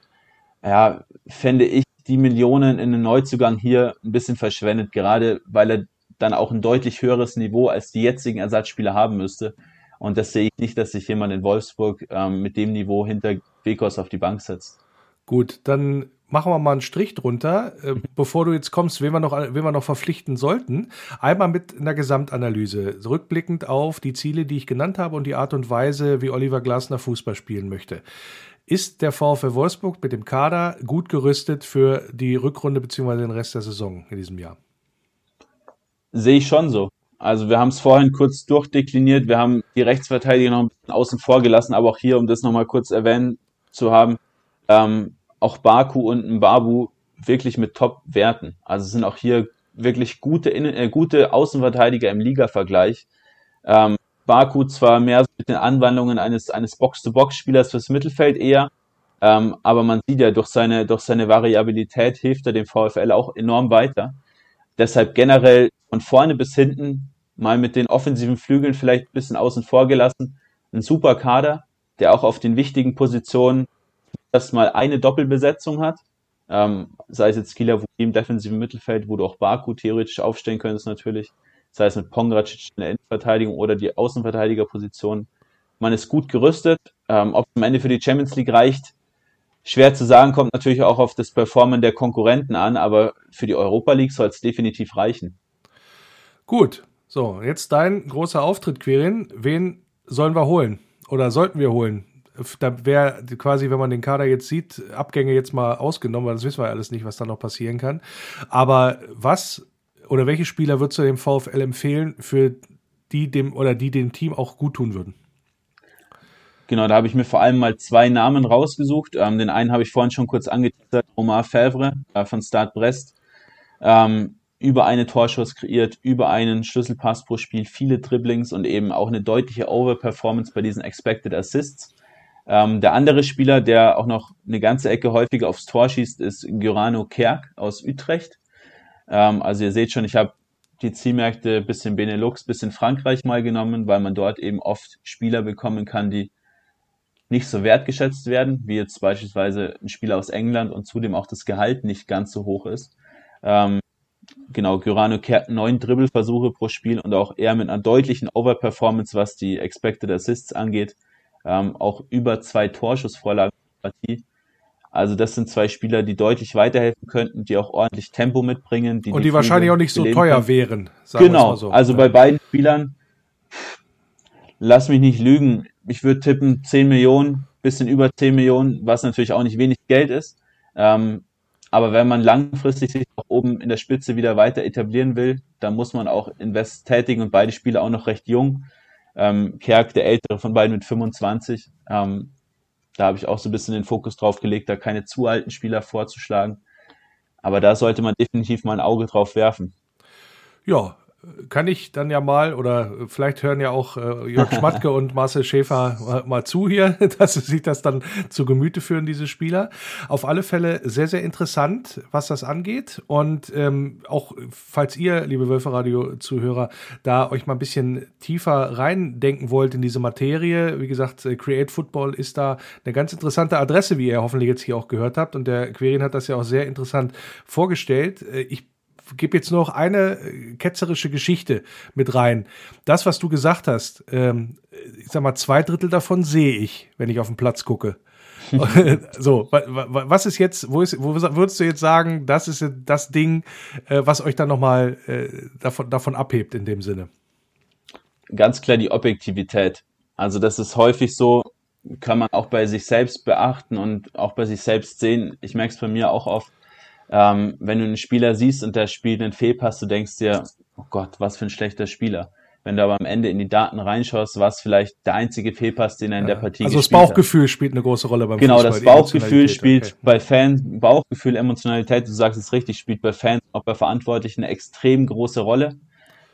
ja, fände ich die Millionen in den Neuzugang hier ein bisschen verschwendet, gerade weil er dann auch ein deutlich höheres Niveau als die jetzigen Ersatzspieler haben müsste. Und das sehe ich nicht, dass sich jemand in Wolfsburg ähm, mit dem Niveau hinter Bekos auf die Bank setzt.
Gut, dann machen wir mal einen Strich drunter. Äh, bevor du jetzt kommst, wen wir, noch, wen wir noch verpflichten sollten. Einmal mit einer Gesamtanalyse, rückblickend auf die Ziele, die ich genannt habe und die Art und Weise, wie Oliver Glasner Fußball spielen möchte. Ist der VfL Wolfsburg mit dem Kader gut gerüstet für die Rückrunde bzw. den Rest der Saison in diesem Jahr?
Sehe ich schon so. Also wir haben es vorhin kurz durchdekliniert, wir haben die Rechtsverteidiger noch ein bisschen außen vor gelassen, aber auch hier, um das nochmal kurz erwähnt zu haben, ähm, auch Baku und Mbabu wirklich mit Top-Werten. Also sind auch hier wirklich gute, äh, gute Außenverteidiger im Liga-Vergleich. Ähm, Baku zwar mehr mit den Anwandlungen eines, eines Box-to-Box-Spielers fürs Mittelfeld eher, ähm, aber man sieht ja, durch seine, durch seine Variabilität hilft er dem VfL auch enorm weiter. Deshalb generell von vorne bis hinten mal mit den offensiven Flügeln vielleicht ein bisschen außen vor gelassen. Ein super Kader, der auch auf den wichtigen Positionen erstmal eine Doppelbesetzung hat. Ähm, sei es jetzt Kieler im defensiven Mittelfeld, wo du auch Baku theoretisch aufstellen könntest natürlich. Sei es mit Pongracic in der Endverteidigung oder die Außenverteidigerposition. Man ist gut gerüstet. Ähm, ob es am Ende für die Champions League reicht, schwer zu sagen, kommt natürlich auch auf das Performen der Konkurrenten an, aber für die Europa League soll es definitiv reichen.
Gut, so, jetzt dein großer Auftritt, Quirin. Wen sollen wir holen? Oder sollten wir holen? da wäre quasi, wenn man den Kader jetzt sieht, Abgänge jetzt mal ausgenommen, weil das wissen wir ja alles nicht, was da noch passieren kann. Aber was oder welche Spieler würdest du dem VfL empfehlen, für die dem oder die dem Team auch gut tun würden?
Genau, da habe ich mir vor allem mal zwei Namen rausgesucht. Ähm, den einen habe ich vorhin schon kurz angeteasert, Omar Favre äh, von Start Brest. Ähm, über eine Torschuss kreiert, über einen Schlüsselpass pro Spiel, viele Dribblings und eben auch eine deutliche Overperformance bei diesen Expected Assists. Ähm, der andere Spieler, der auch noch eine ganze Ecke häufiger aufs Tor schießt, ist Gyrano Kerk aus Utrecht. Ähm, also ihr seht schon, ich habe die Zielmärkte bis in Benelux, bis in Frankreich mal genommen, weil man dort eben oft Spieler bekommen kann, die nicht so wertgeschätzt werden, wie jetzt beispielsweise ein Spieler aus England und zudem auch das Gehalt nicht ganz so hoch ist. Ähm, genau, Gyrano Kerk neun Dribbelversuche pro Spiel und auch eher mit einer deutlichen Overperformance, was die Expected Assists angeht ähm, auch über zwei Torschussvorlagen Partie. Also das sind zwei Spieler, die deutlich weiterhelfen könnten, die auch ordentlich Tempo mitbringen.
Die und die wahrscheinlich auch nicht so teuer können. wären.
genau, so. also bei beiden Spielern, lass mich nicht lügen, ich würde tippen 10 Millionen, bisschen über 10 Millionen, was natürlich auch nicht wenig Geld ist. Ähm, aber wenn man langfristig sich auch oben in der Spitze wieder weiter etablieren will, dann muss man auch Invest tätigen und beide Spieler auch noch recht jung. Ähm, Kerk, der ältere von beiden mit 25. Ähm, da habe ich auch so ein bisschen den Fokus drauf gelegt, da keine zu alten Spieler vorzuschlagen. Aber da sollte man definitiv mal ein Auge drauf werfen.
Ja, kann ich dann ja mal, oder vielleicht hören ja auch äh, Jörg Schmatke und Marcel Schäfer mal, mal, zu hier, dass sie sich das dann zu Gemüte führen, diese Spieler. Auf alle Fälle sehr, sehr interessant, was das angeht. Und ähm, auch, falls ihr, liebe Wölferadio-Zuhörer, da euch mal ein bisschen tiefer reindenken wollt in diese Materie, wie gesagt, äh, Create Football ist da eine ganz interessante Adresse, wie ihr hoffentlich jetzt hier auch gehört habt. Und der Querin hat das ja auch sehr interessant vorgestellt. Äh, ich gebe jetzt noch eine äh, ketzerische Geschichte mit rein. Das, was du gesagt hast, ähm, ich sag mal, zwei Drittel davon sehe ich, wenn ich auf den Platz gucke. so, was ist jetzt, wo, ist, wo würdest du jetzt sagen, das ist das Ding, äh, was euch dann nochmal äh, davon, davon abhebt in dem Sinne?
Ganz klar die Objektivität. Also das ist häufig so, kann man auch bei sich selbst beachten und auch bei sich selbst sehen. Ich merke es bei mir auch oft, ähm, wenn du einen Spieler siehst und der spielt einen Fehlpass, du denkst dir, oh Gott, was für ein schlechter Spieler. Wenn du aber am Ende in die Daten reinschaust, war es vielleicht der einzige Fehlpass, den er in der Partie
also
gespielt hat.
Also das Bauchgefühl hat. spielt eine große Rolle beim
genau, Fußball. Genau, das Bauchgefühl spielt okay. bei Fans, Bauchgefühl, Emotionalität, du sagst es richtig, spielt bei Fans, auch bei Verantwortlichen eine extrem große Rolle.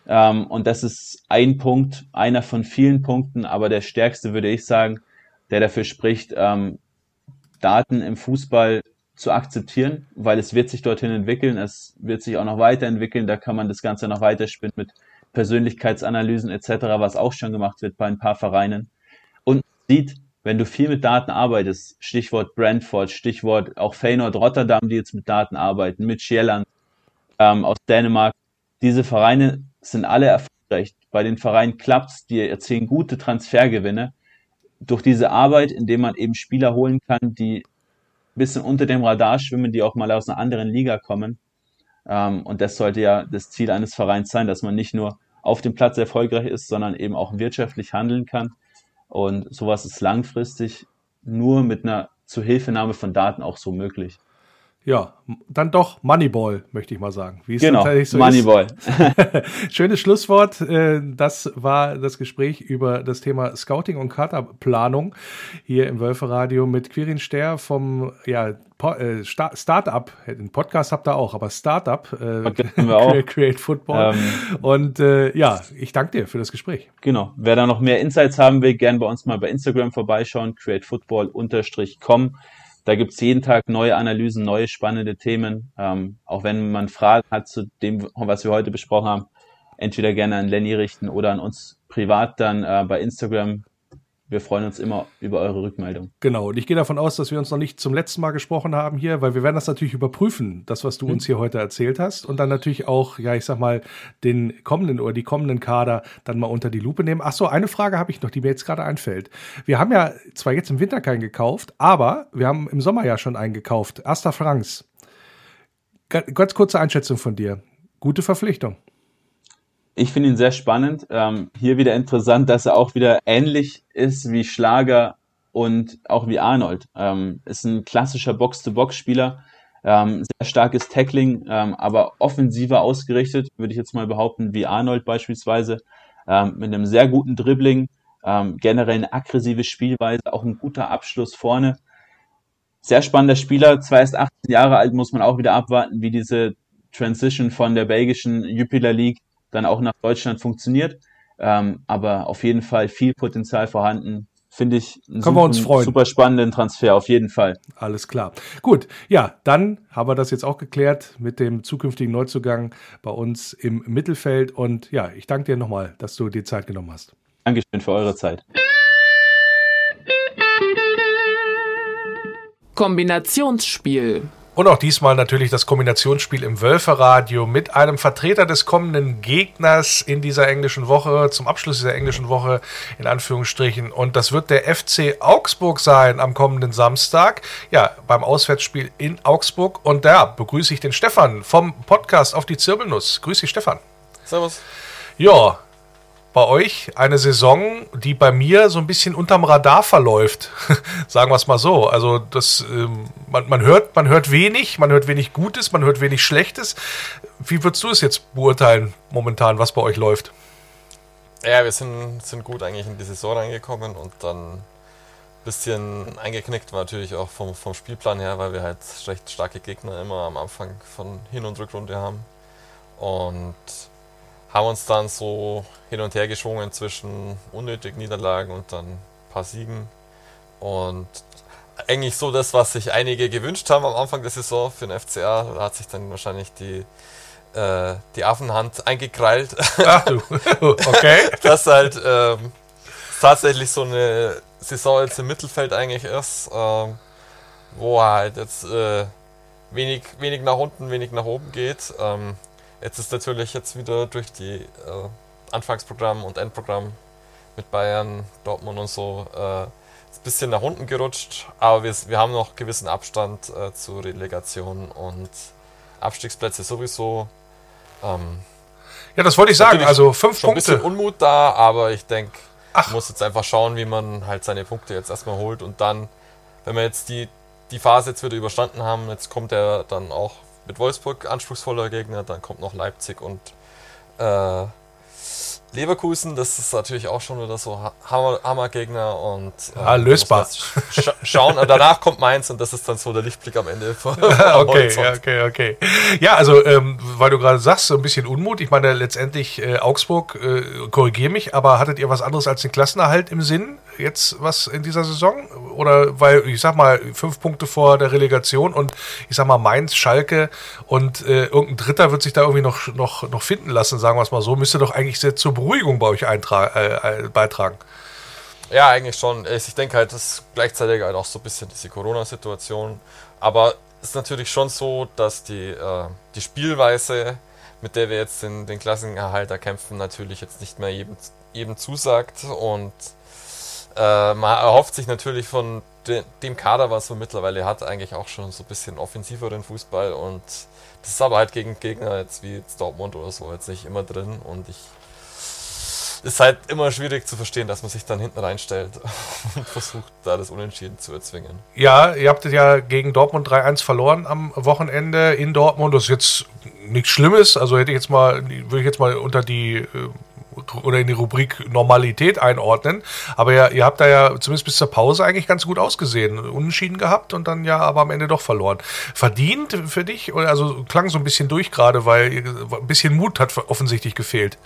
Ähm, und das ist ein Punkt, einer von vielen Punkten, aber der stärkste würde ich sagen, der dafür spricht, ähm, Daten im Fußball zu akzeptieren, weil es wird sich dorthin entwickeln, es wird sich auch noch weiterentwickeln, da kann man das Ganze noch weiterspinnen mit Persönlichkeitsanalysen etc., was auch schon gemacht wird bei ein paar Vereinen. Und sieht, wenn du viel mit Daten arbeitest, Stichwort Brentford, Stichwort auch Feyenoord Rotterdam, die jetzt mit Daten arbeiten, mit Schieland ähm, aus Dänemark, diese Vereine sind alle erfolgreich. Bei den Vereinen klappt's, die erzielen gute Transfergewinne durch diese Arbeit, indem man eben Spieler holen kann, die bisschen unter dem Radar schwimmen, die auch mal aus einer anderen Liga kommen. Ähm, und das sollte ja das Ziel eines Vereins sein, dass man nicht nur auf dem Platz erfolgreich ist, sondern eben auch wirtschaftlich handeln kann. Und sowas ist langfristig nur mit einer Zuhilfenahme von Daten auch so möglich.
Ja, dann doch Moneyball, möchte ich mal sagen.
Wie es genau, tatsächlich so Moneyball.
Schönes Schlusswort. Äh, das war das Gespräch über das Thema Scouting und Kaderplanung hier im Wölferadio mit Quirin Ster vom ja, äh, Startup. Den Podcast habt ihr auch, aber Startup
äh,
Create Football. Ähm, und äh, ja, ich danke dir für das Gespräch.
Genau. Wer da noch mehr Insights haben will, gern bei uns mal bei Instagram vorbeischauen. createfootball-com da gibt's jeden Tag neue Analysen, neue spannende Themen. Ähm, auch wenn man Fragen hat zu dem, was wir heute besprochen haben, entweder gerne an Lenny richten oder an uns privat dann äh, bei Instagram wir freuen uns immer über eure Rückmeldung.
Genau, und ich gehe davon aus, dass wir uns noch nicht zum letzten Mal gesprochen haben hier, weil wir werden das natürlich überprüfen, das, was du mhm. uns hier heute erzählt hast, und dann natürlich auch, ja, ich sag mal, den kommenden oder die kommenden Kader dann mal unter die Lupe nehmen. Ach so, eine Frage habe ich noch, die mir jetzt gerade einfällt. Wir haben ja zwar jetzt im Winter keinen gekauft, aber wir haben im Sommer ja schon einen gekauft. Asta Franks. Ganz kurze Einschätzung von dir. Gute Verpflichtung.
Ich finde ihn sehr spannend. Ähm, hier wieder interessant, dass er auch wieder ähnlich ist wie Schlager und auch wie Arnold. Ähm, ist ein klassischer Box-to-Box-Spieler. Ähm, sehr starkes Tackling, ähm, aber offensiver ausgerichtet, würde ich jetzt mal behaupten, wie Arnold beispielsweise. Ähm, mit einem sehr guten Dribbling, ähm, generell eine aggressive Spielweise, auch ein guter Abschluss vorne. Sehr spannender Spieler, zwar erst 18 Jahre alt, muss man auch wieder abwarten, wie diese Transition von der belgischen Jupiler League dann auch nach Deutschland funktioniert. Ähm, aber auf jeden Fall viel Potenzial vorhanden. Finde ich
einen super, wir uns freuen.
super spannenden Transfer, auf jeden Fall.
Alles klar. Gut, ja, dann haben wir das jetzt auch geklärt mit dem zukünftigen Neuzugang bei uns im Mittelfeld. Und ja, ich danke dir nochmal, dass du dir Zeit genommen hast.
Dankeschön für eure Zeit.
Kombinationsspiel.
Und auch diesmal natürlich das Kombinationsspiel im Wölferadio mit einem Vertreter des kommenden Gegners in dieser englischen Woche, zum Abschluss dieser englischen Woche in Anführungsstrichen. Und das wird der FC Augsburg sein am kommenden Samstag. Ja, beim Auswärtsspiel in Augsburg. Und da begrüße ich den Stefan vom Podcast auf die Zirbelnuss. Grüß dich, Stefan.
Servus.
Ja, bei euch eine Saison, die bei mir so ein bisschen unterm Radar verläuft. Sagen wir es mal so. Also das, ähm, man, man, hört, man hört wenig, man hört wenig Gutes, man hört wenig Schlechtes. Wie würdest du es jetzt beurteilen momentan, was bei euch läuft?
Ja, wir sind, sind gut eigentlich in die Saison reingekommen und dann ein bisschen eingeknickt war natürlich auch vom, vom Spielplan her, weil wir halt recht starke Gegner immer am Anfang von Hin- und Rückrunde haben. Und haben uns dann so hin und her geschwungen zwischen unnötigen Niederlagen und dann ein paar Siegen. Und eigentlich so das, was sich einige gewünscht haben am Anfang der Saison für den FCA. Da hat sich dann wahrscheinlich die, äh, die Affenhand eingekrallt.
Ach du, okay.
dass halt ähm, tatsächlich so eine Saison jetzt im Mittelfeld eigentlich ist, ähm, wo halt jetzt äh, wenig, wenig nach unten, wenig nach oben geht. Ähm, Jetzt ist natürlich jetzt wieder durch die äh, Anfangsprogramm und Endprogramm mit Bayern, Dortmund und so äh, ein bisschen nach unten gerutscht, aber wir, wir haben noch gewissen Abstand äh, zu Relegation und Abstiegsplätze sowieso. Ähm,
ja, das wollte ich sagen. Also fünf
schon
Punkte.
Ein bisschen Unmut da, aber ich denke, man muss jetzt einfach schauen, wie man halt seine Punkte jetzt erstmal holt und dann, wenn wir jetzt die, die Phase jetzt wieder überstanden haben, jetzt kommt er dann auch mit Wolfsburg anspruchsvoller Gegner, dann kommt noch Leipzig und äh, Leverkusen, das ist natürlich auch schon wieder so Hammer, Hammergegner und
äh, ah, lösbar.
Sch schauen. Danach kommt Mainz und das ist dann so der Lichtblick am Ende.
okay, okay, okay. Ja, also ähm, weil du gerade sagst, so ein bisschen Unmut. Ich meine letztendlich äh, Augsburg, äh, korrigiere mich, aber hattet ihr was anderes als den Klassenerhalt im Sinn jetzt was in dieser Saison? Oder weil ich sag mal fünf Punkte vor der Relegation und ich sag mal Mainz, Schalke und äh, irgendein Dritter wird sich da irgendwie noch noch noch finden lassen, sagen wir es mal so. Müsste doch eigentlich sehr zur Beruhigung bei euch äh, äh, beitragen.
Ja, eigentlich schon. Ich denke halt, das ist gleichzeitig halt auch so ein bisschen diese Corona-Situation. Aber es ist natürlich schon so, dass die, äh, die Spielweise, mit der wir jetzt den, den Klassenerhalt erkämpfen, natürlich jetzt nicht mehr jedem, jedem zusagt. Und äh, man erhofft sich natürlich von de, dem Kader, was man mittlerweile hat, eigentlich auch schon so ein bisschen offensiveren Fußball. Und das ist aber halt gegen Gegner jetzt wie jetzt Dortmund oder so jetzt nicht immer drin. Und ich ist halt immer schwierig zu verstehen, dass man sich dann hinten reinstellt und versucht, da das Unentschieden zu erzwingen.
Ja, ihr habt ja gegen Dortmund 3-1 verloren am Wochenende in Dortmund. Das ist jetzt nichts Schlimmes. Also hätte ich jetzt mal, würde ich jetzt mal unter die äh, oder in die Rubrik Normalität einordnen. Aber ja, ihr habt da ja zumindest bis zur Pause eigentlich ganz gut ausgesehen. Unentschieden gehabt und dann ja aber am Ende doch verloren. Verdient für dich? Also klang so ein bisschen durch gerade, weil ein bisschen Mut hat offensichtlich gefehlt.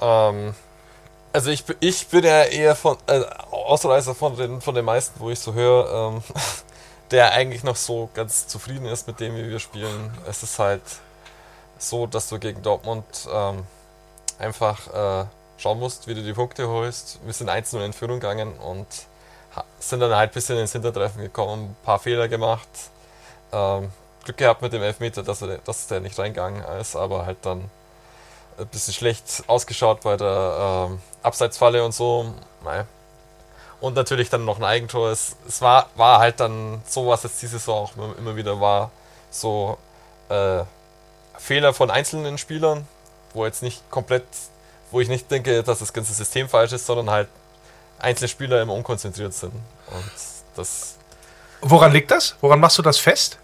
Ähm, also ich, ich bin ja eher von äh, Ausreißer von den, von den meisten, wo ich so höre, ähm, der eigentlich noch so ganz zufrieden ist mit dem, wie wir spielen. Es ist halt so, dass du gegen Dortmund ähm, einfach äh, schauen musst, wie du die Punkte holst. Wir sind 1-0 in Führung gegangen und sind dann halt ein bisschen ins Hintertreffen gekommen, ein paar Fehler gemacht. Ähm, Glück gehabt mit dem Elfmeter, dass, er, dass der nicht reingegangen ist, aber halt dann ein bisschen schlecht ausgeschaut bei der ähm, Abseitsfalle und so. Nein. Und natürlich dann noch ein Eigentor. Es, es war, war halt dann so, was jetzt diese Saison auch immer, immer wieder war, so äh, Fehler von einzelnen Spielern, wo jetzt nicht komplett, wo ich nicht denke, dass das ganze System falsch ist, sondern halt einzelne Spieler immer unkonzentriert sind. Und das.
Woran liegt das? Woran machst du das fest?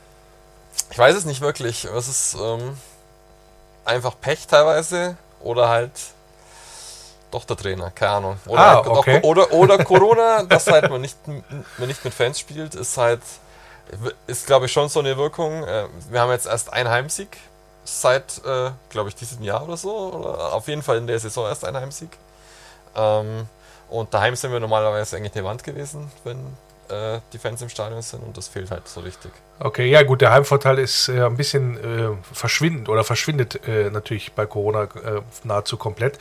Ich weiß es nicht wirklich. Es ist, ähm, einfach Pech teilweise oder halt doch der Trainer, keine Ahnung. Oder,
ah, okay.
oder, oder Corona, dass halt man nicht, man nicht mit Fans spielt, ist halt, ist glaube ich schon so eine Wirkung. Äh, wir haben jetzt erst einen Heimsieg seit, äh, glaube ich, diesem Jahr oder so. Oder auf jeden Fall in der Saison erst einen Heimsieg. Ähm, und daheim sind wir normalerweise eigentlich eine Wand gewesen, wenn äh, die Fans im Stadion sind und das fehlt halt so richtig.
Okay, ja gut, der Heimvorteil ist äh, ein bisschen äh, verschwindend oder verschwindet äh, natürlich bei Corona äh, nahezu komplett.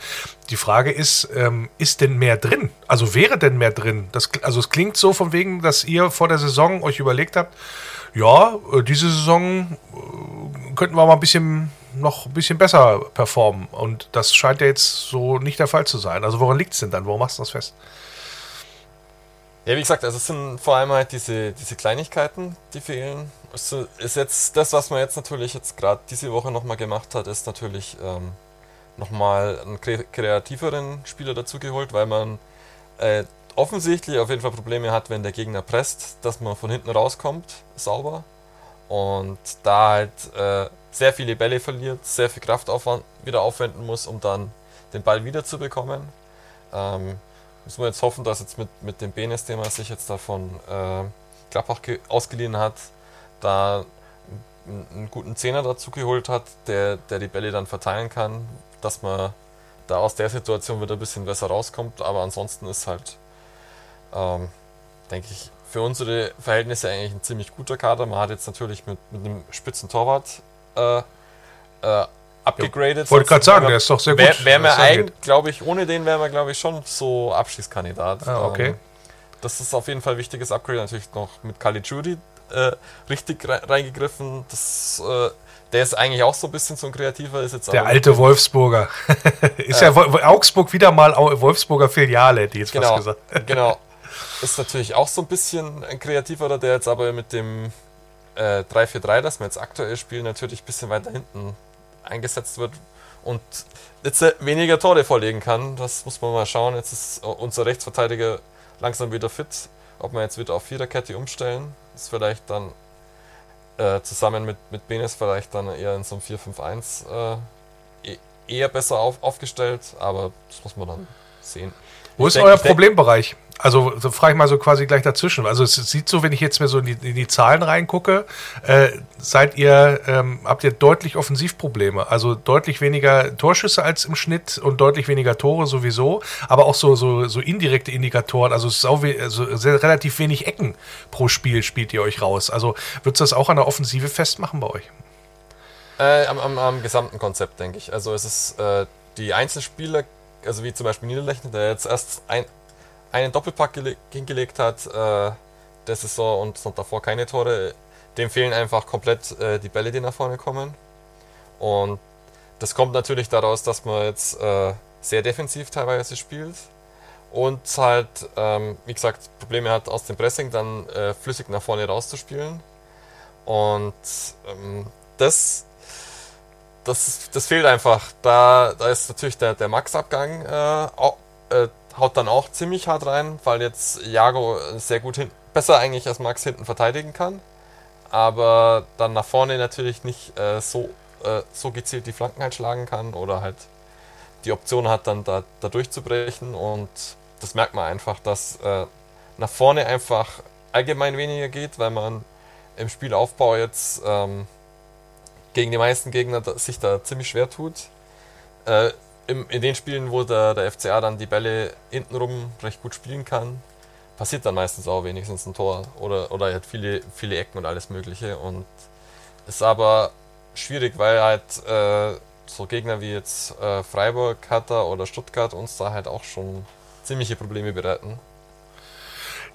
Die Frage ist, ähm, ist denn mehr drin? Also wäre denn mehr drin? Das, also es klingt so von wegen, dass ihr vor der Saison euch überlegt habt, ja, äh, diese Saison könnten wir mal ein bisschen noch ein bisschen besser performen. Und das scheint ja jetzt so nicht der Fall zu sein. Also woran liegt es denn dann? Warum machst du das fest?
Ja, wie gesagt, also es sind vor allem halt diese, diese Kleinigkeiten, die fehlen. Also ist jetzt das, was man jetzt natürlich jetzt gerade diese Woche nochmal gemacht hat, ist natürlich ähm, nochmal einen kreativeren Spieler dazugeholt, weil man äh, offensichtlich auf jeden Fall Probleme hat, wenn der Gegner presst, dass man von hinten rauskommt, sauber. Und da halt äh, sehr viele Bälle verliert, sehr viel Kraftaufwand wieder aufwenden muss, um dann den Ball wieder zu bekommen. Ähm, Müssen wir jetzt hoffen, dass jetzt mit, mit dem Benes, den man sich jetzt davon äh, Gladbach ausgeliehen hat, da einen, einen guten Zehner dazu geholt hat, der, der die Bälle dann verteilen kann, dass man da aus der Situation wieder ein bisschen besser rauskommt. Aber ansonsten ist halt, ähm, denke ich, für unsere Verhältnisse eigentlich ein ziemlich guter Kader. Man hat jetzt natürlich mit, mit einem spitzen Torwart äh, äh, abgegradet.
Ja, wollte gerade sagen, der ist doch sehr gut.
Wäre wär mir eigentlich, glaube ich, ohne den wären wir, glaube ich, schon so Abschießkandidat.
Ah, okay.
Ähm, das ist auf jeden Fall ein wichtiges Upgrade. Natürlich noch mit Kali Judy äh, richtig reingegriffen. Das, äh, der ist eigentlich auch so ein bisschen so ein kreativer. Ist jetzt
der alte Wolfsburger. ist ja Augsburg wieder mal Wolfsburger Filiale, die jetzt
genau,
fast gesagt.
genau. Ist natürlich auch so ein bisschen ein kreativerer, der jetzt aber mit dem äh, 3-4-3, das wir jetzt aktuell spielen, natürlich ein bisschen weiter hinten eingesetzt wird und jetzt weniger Tore vorlegen kann. Das muss man mal schauen. Jetzt ist unser Rechtsverteidiger langsam wieder fit. Ob wir jetzt wieder auf Viererkette umstellen, ist vielleicht dann äh, zusammen mit, mit Benes vielleicht dann eher in so einem 4-5-1 äh, e-, eher besser auf, aufgestellt, aber das muss man dann sehen.
Wo ist euer Problembereich? Also so frage ich mal so quasi gleich dazwischen. Also es sieht so, wenn ich jetzt mir so in die, in die Zahlen reingucke, äh, seid ihr, ähm, habt ihr deutlich Offensivprobleme. Also deutlich weniger Torschüsse als im Schnitt und deutlich weniger Tore sowieso, aber auch so, so, so indirekte Indikatoren. Also es ist auch we also sehr, relativ wenig Ecken pro Spiel spielt ihr euch raus. Also würdest du das auch an der Offensive festmachen bei euch?
Äh, am, am, am gesamten Konzept, denke ich. Also es ist äh, die Einzelspieler, also wie zum Beispiel Niederlechner, der jetzt erst ein, einen Doppelpack gele hingelegt hat, äh, der Saison und, und davor keine Tore, dem fehlen einfach komplett äh, die Bälle, die nach vorne kommen. Und das kommt natürlich daraus, dass man jetzt äh, sehr defensiv teilweise spielt und halt, ähm, wie gesagt, Probleme hat aus dem Pressing dann äh, flüssig nach vorne rauszuspielen. Und ähm, das das, das fehlt einfach. Da, da ist natürlich der, der Max-Abgang äh, äh, haut dann auch ziemlich hart rein, weil jetzt Jago sehr gut hin, besser eigentlich als Max hinten verteidigen kann. Aber dann nach vorne natürlich nicht äh, so, äh, so gezielt die Flanken halt schlagen kann oder halt die Option hat, dann da, da durchzubrechen. Und das merkt man einfach, dass äh, nach vorne einfach allgemein weniger geht, weil man im Spielaufbau jetzt ähm, gegen die meisten Gegner sich da ziemlich schwer tut. Äh, im, in den Spielen, wo der, der FCA dann die Bälle hintenrum recht gut spielen kann, passiert dann meistens auch wenigstens ein Tor oder, oder halt viele, viele Ecken und alles Mögliche. Und ist aber schwierig, weil halt äh, so Gegner wie jetzt äh, Freiburg, Hertha oder Stuttgart uns da halt auch schon ziemliche Probleme bereiten.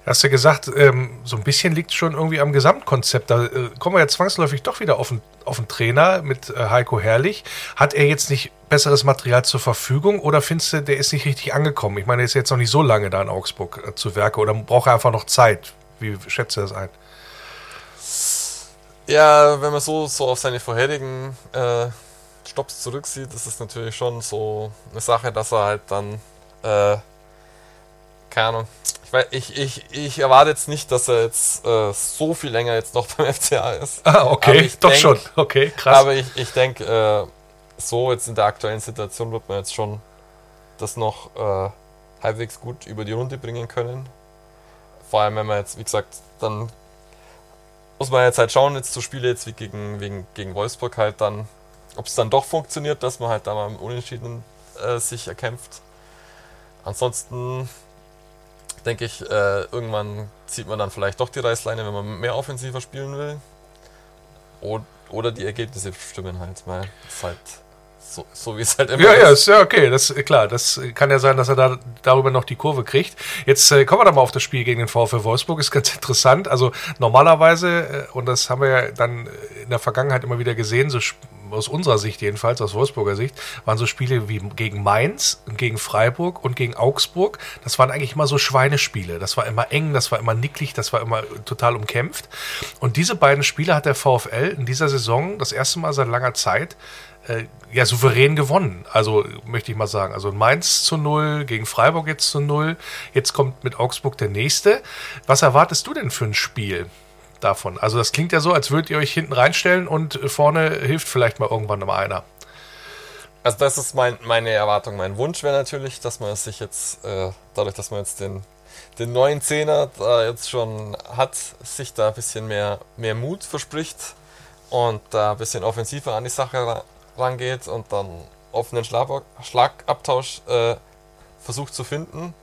Hast du gesagt, ähm, so ein bisschen liegt schon irgendwie am Gesamtkonzept. Da äh, kommen wir ja zwangsläufig doch wieder auf den, auf den Trainer mit äh, Heiko Herrlich. Hat er jetzt nicht besseres Material zur Verfügung oder findest du, der ist nicht richtig angekommen? Ich meine, er ist jetzt noch nicht so lange da in Augsburg äh, zu Werke oder braucht er einfach noch Zeit? Wie schätzt du das ein?
Ja, wenn man so, so auf seine vorherigen äh, Stops zurücksieht, ist es natürlich schon so eine Sache, dass er halt dann, äh, keine Ahnung, ich, weiß, ich, ich, ich erwarte jetzt nicht, dass er jetzt äh, so viel länger jetzt noch beim FCA ist.
Ah, okay, doch
denk-
schon. Okay, krass.
Aber ich, ich denke, äh, so jetzt in der aktuellen Situation wird man jetzt schon das noch äh, halbwegs gut über die Runde bringen können. Vor allem, wenn man jetzt, wie gesagt, dann muss man jetzt halt schauen, jetzt so Spiele jetzt wie gegen, wegen, gegen Wolfsburg halt dann, ob es dann doch funktioniert, dass man halt da mal im Unentschieden äh, sich erkämpft. Ansonsten denke ich, äh, irgendwann zieht man dann vielleicht doch die Reißleine, wenn man mehr offensiver spielen will. O oder die Ergebnisse stimmen halt, weil es halt so, so wie es halt immer
Ja, ja,
ist.
ist ja okay. Das äh, klar. Das äh, kann ja sein, dass er da darüber noch die Kurve kriegt. Jetzt äh, kommen wir doch mal auf das Spiel gegen den VfL Wolfsburg. Ist ganz interessant. Also normalerweise äh, und das haben wir ja dann äh, in der Vergangenheit immer wieder gesehen, so aus unserer Sicht jedenfalls, aus Wolfsburger Sicht, waren so Spiele wie gegen Mainz, gegen Freiburg und gegen Augsburg. Das waren eigentlich immer so Schweinespiele. Das war immer eng, das war immer nicklig, das war immer total umkämpft. Und diese beiden Spiele hat der VfL in dieser Saison das erste Mal seit langer Zeit äh, ja, souverän gewonnen. Also möchte ich mal sagen. Also Mainz zu null, gegen Freiburg jetzt zu null. Jetzt kommt mit Augsburg der nächste. Was erwartest du denn für ein Spiel davon? Also das klingt ja so, als würdet ihr euch hinten reinstellen und vorne hilft vielleicht mal irgendwann mal einer.
Also das ist mein, meine Erwartung. Mein Wunsch wäre natürlich, dass man sich jetzt, äh, dadurch, dass man jetzt den, den neuen Zehner da jetzt schon hat, sich da ein bisschen mehr, mehr Mut verspricht und da ein bisschen offensiver an die Sache rangeht und dann offenen Schlag Schlagabtausch äh, versucht zu finden.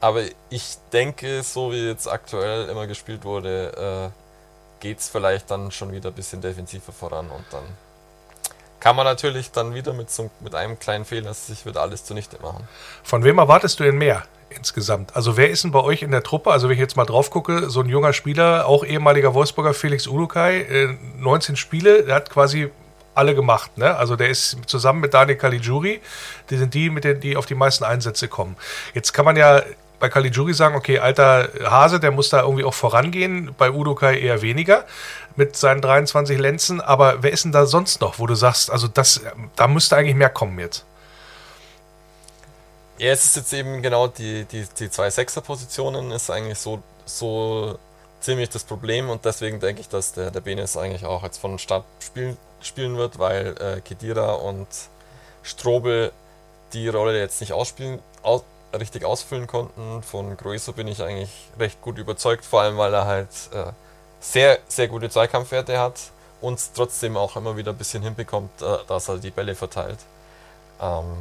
Aber ich denke, so wie jetzt aktuell immer gespielt wurde, äh, geht es vielleicht dann schon wieder ein bisschen defensiver voran und dann kann man natürlich dann wieder mit, so, mit einem kleinen Fehler sich wieder alles zunichte machen.
Von wem erwartest du denn mehr insgesamt? Also wer ist denn bei euch in der Truppe? Also wenn ich jetzt mal drauf gucke, so ein junger Spieler, auch ehemaliger Wolfsburger Felix Ulukai, äh, 19 Spiele, der hat quasi alle gemacht. Ne? Also der ist zusammen mit Daniel Caligiuri, die sind die, mit denen die auf die meisten Einsätze kommen. Jetzt kann man ja bei Caligiuri sagen, okay, alter Hase, der muss da irgendwie auch vorangehen, bei Udokai eher weniger mit seinen 23 Lenzen, aber wer ist denn da sonst noch, wo du sagst, also das, da müsste eigentlich mehr kommen jetzt?
Ja, es ist jetzt eben genau die, die, die zwei Sechser-Positionen ist eigentlich so, so ziemlich das Problem und deswegen denke ich, dass der, der Benes eigentlich auch jetzt von Start spielen, spielen wird, weil äh, Kedira und Strobel die Rolle jetzt nicht ausspielen, aus, richtig ausfüllen konnten. Von Grueso bin ich eigentlich recht gut überzeugt, vor allem weil er halt äh, sehr, sehr gute Zweikampfwerte hat und trotzdem auch immer wieder ein bisschen hinbekommt, äh, dass er die Bälle verteilt. Ähm,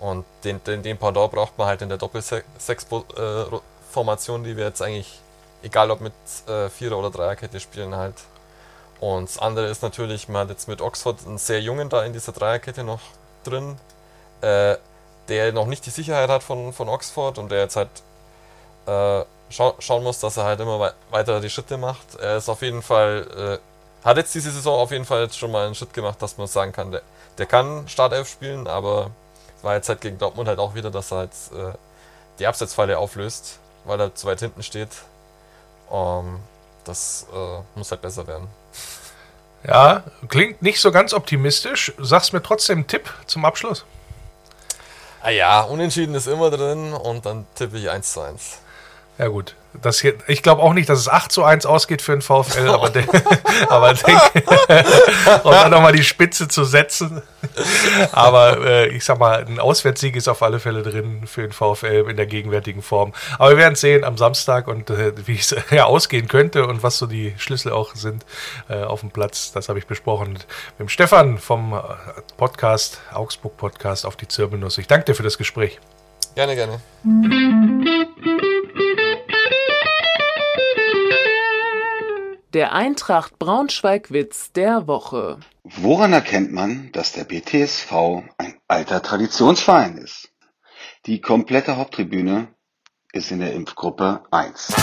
und den, den, den Pendant braucht man halt in der Doppel-Sechs-Formation, die wir jetzt eigentlich, egal ob mit äh, Vierer- oder Dreierkette spielen, halt. Und das andere ist natürlich, man hat jetzt mit Oxford einen sehr jungen da in dieser Dreierkette noch drin, äh, der noch nicht die Sicherheit hat von, von Oxford und der jetzt halt äh, schau schauen muss, dass er halt immer we weiter die Schritte macht. Er ist auf jeden Fall, äh, hat jetzt diese Saison auf jeden Fall jetzt schon mal einen Schritt gemacht, dass man sagen kann, der, der kann Startelf spielen, aber war jetzt halt gegen Dortmund halt auch wieder, dass er halt äh, die Absetzpfeile auflöst, weil er zu weit hinten steht. Um, ähm, das äh, muss halt besser werden.
Ja, klingt nicht so ganz optimistisch. Sag's mir trotzdem einen Tipp zum Abschluss.
Ah ja, unentschieden ist immer drin und dann tippe ich 1 zu 1.
Ja gut, das hier, ich glaube auch nicht, dass es 8 zu 1 ausgeht für den VfL, aber, de, aber denke, um dann nochmal die Spitze zu setzen. Aber äh, ich sag mal, ein Auswärtssieg ist auf alle Fälle drin für den VfL in der gegenwärtigen Form. Aber wir werden sehen am Samstag und äh, wie es ja ausgehen könnte und was so die Schlüssel auch sind äh, auf dem Platz. Das habe ich besprochen mit dem Stefan vom äh, Podcast, Augsburg Podcast auf die Zirbelnuss. Ich danke dir für das Gespräch.
Gerne, gerne.
Der Eintracht Braunschweig-Witz der Woche.
Woran erkennt man, dass der BTSV ein alter Traditionsverein ist? Die komplette Haupttribüne ist in der Impfgruppe 1.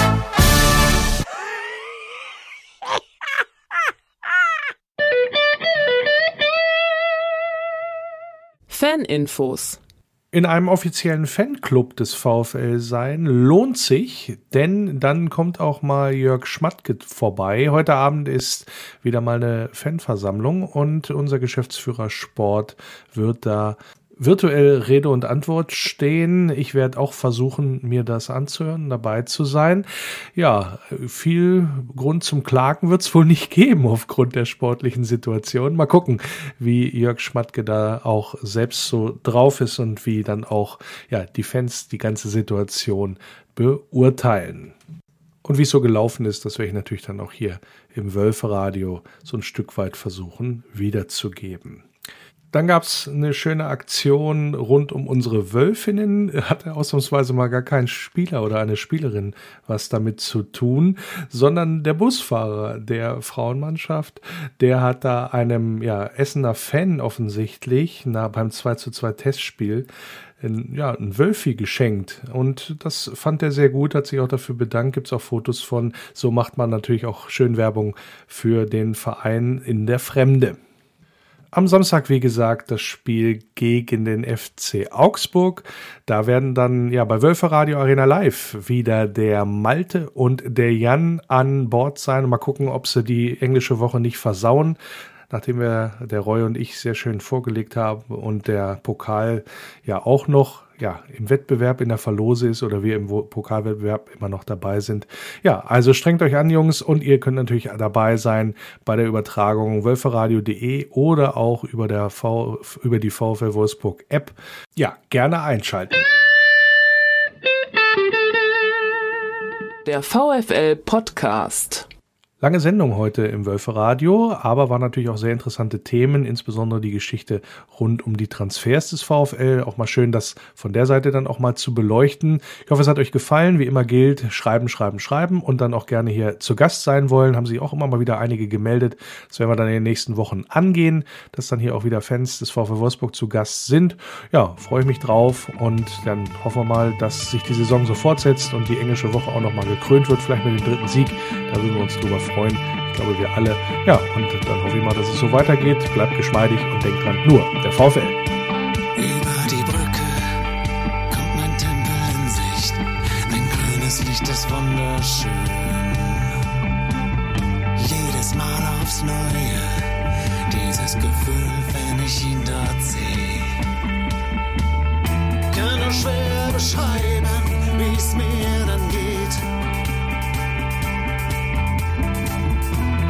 Faninfos
in einem offiziellen Fanclub des VfL sein lohnt sich, denn dann kommt auch mal Jörg Schmatke vorbei. Heute Abend ist wieder mal eine Fanversammlung und unser Geschäftsführer Sport wird da virtuell Rede und Antwort stehen. Ich werde auch versuchen, mir das anzuhören, dabei zu sein. Ja, viel Grund zum Klagen wird es wohl nicht geben aufgrund der sportlichen Situation. Mal gucken, wie Jörg Schmatke da auch selbst so drauf ist und wie dann auch ja, die Fans die ganze Situation beurteilen. Und wie es so gelaufen ist, das werde ich natürlich dann auch hier im Wölferadio so ein Stück weit versuchen wiederzugeben. Dann gab es eine schöne Aktion rund um unsere Wölfinnen. Hatte ausnahmsweise mal gar kein Spieler oder eine Spielerin was damit zu tun, sondern der Busfahrer der Frauenmannschaft, der hat da einem ja, Essener Fan offensichtlich na, beim 2 zu 2 Testspiel ein, ja, ein Wölfi geschenkt. Und das fand er sehr gut, hat sich auch dafür bedankt. Gibt es auch Fotos von. So macht man natürlich auch schön Werbung für den Verein in der Fremde. Am Samstag, wie gesagt, das Spiel gegen den FC Augsburg. Da werden dann ja bei Wölfe Radio Arena Live wieder der Malte und der Jan an Bord sein. Mal gucken, ob sie die englische Woche nicht versauen nachdem wir der Roy und ich sehr schön vorgelegt haben und der Pokal ja auch noch ja, im Wettbewerb in der Verlose ist oder wir im Pokalwettbewerb immer noch dabei sind. Ja, also strengt euch an, Jungs, und ihr könnt natürlich dabei sein bei der Übertragung wölferadio.de oder auch über, der v über die VfL Wolfsburg App. Ja, gerne einschalten.
Der VfL Podcast.
Lange Sendung heute im Wölferadio, aber waren natürlich auch sehr interessante Themen, insbesondere die Geschichte rund um die Transfers des VfL. Auch mal schön, das von der Seite dann auch mal zu beleuchten. Ich hoffe, es hat euch gefallen. Wie immer gilt, schreiben, schreiben, schreiben und dann auch gerne hier zu Gast sein wollen. Haben sich auch immer mal wieder einige gemeldet. Das werden wir dann in den nächsten Wochen angehen, dass dann hier auch wieder Fans des VfL Wolfsburg zu Gast sind. Ja, freue ich mich drauf und dann hoffen wir mal, dass sich die Saison so fortsetzt und die englische Woche auch noch mal gekrönt wird, vielleicht mit dem dritten Sieg. Da würden wir uns drüber freuen. Ich glaube, wir alle. Ja, und dann hoffe ich mal, dass es so weitergeht. Bleibt geschmeidig und denkt dran, nur der VfL.
Über die Brücke kommt mein Tempel in Sicht. Ein grünes Licht ist wunderschön. Jedes Mal aufs Neue, dieses Gefühl, wenn ich ihn dort sehe. Kann nur schwer beschreiben, wie es mir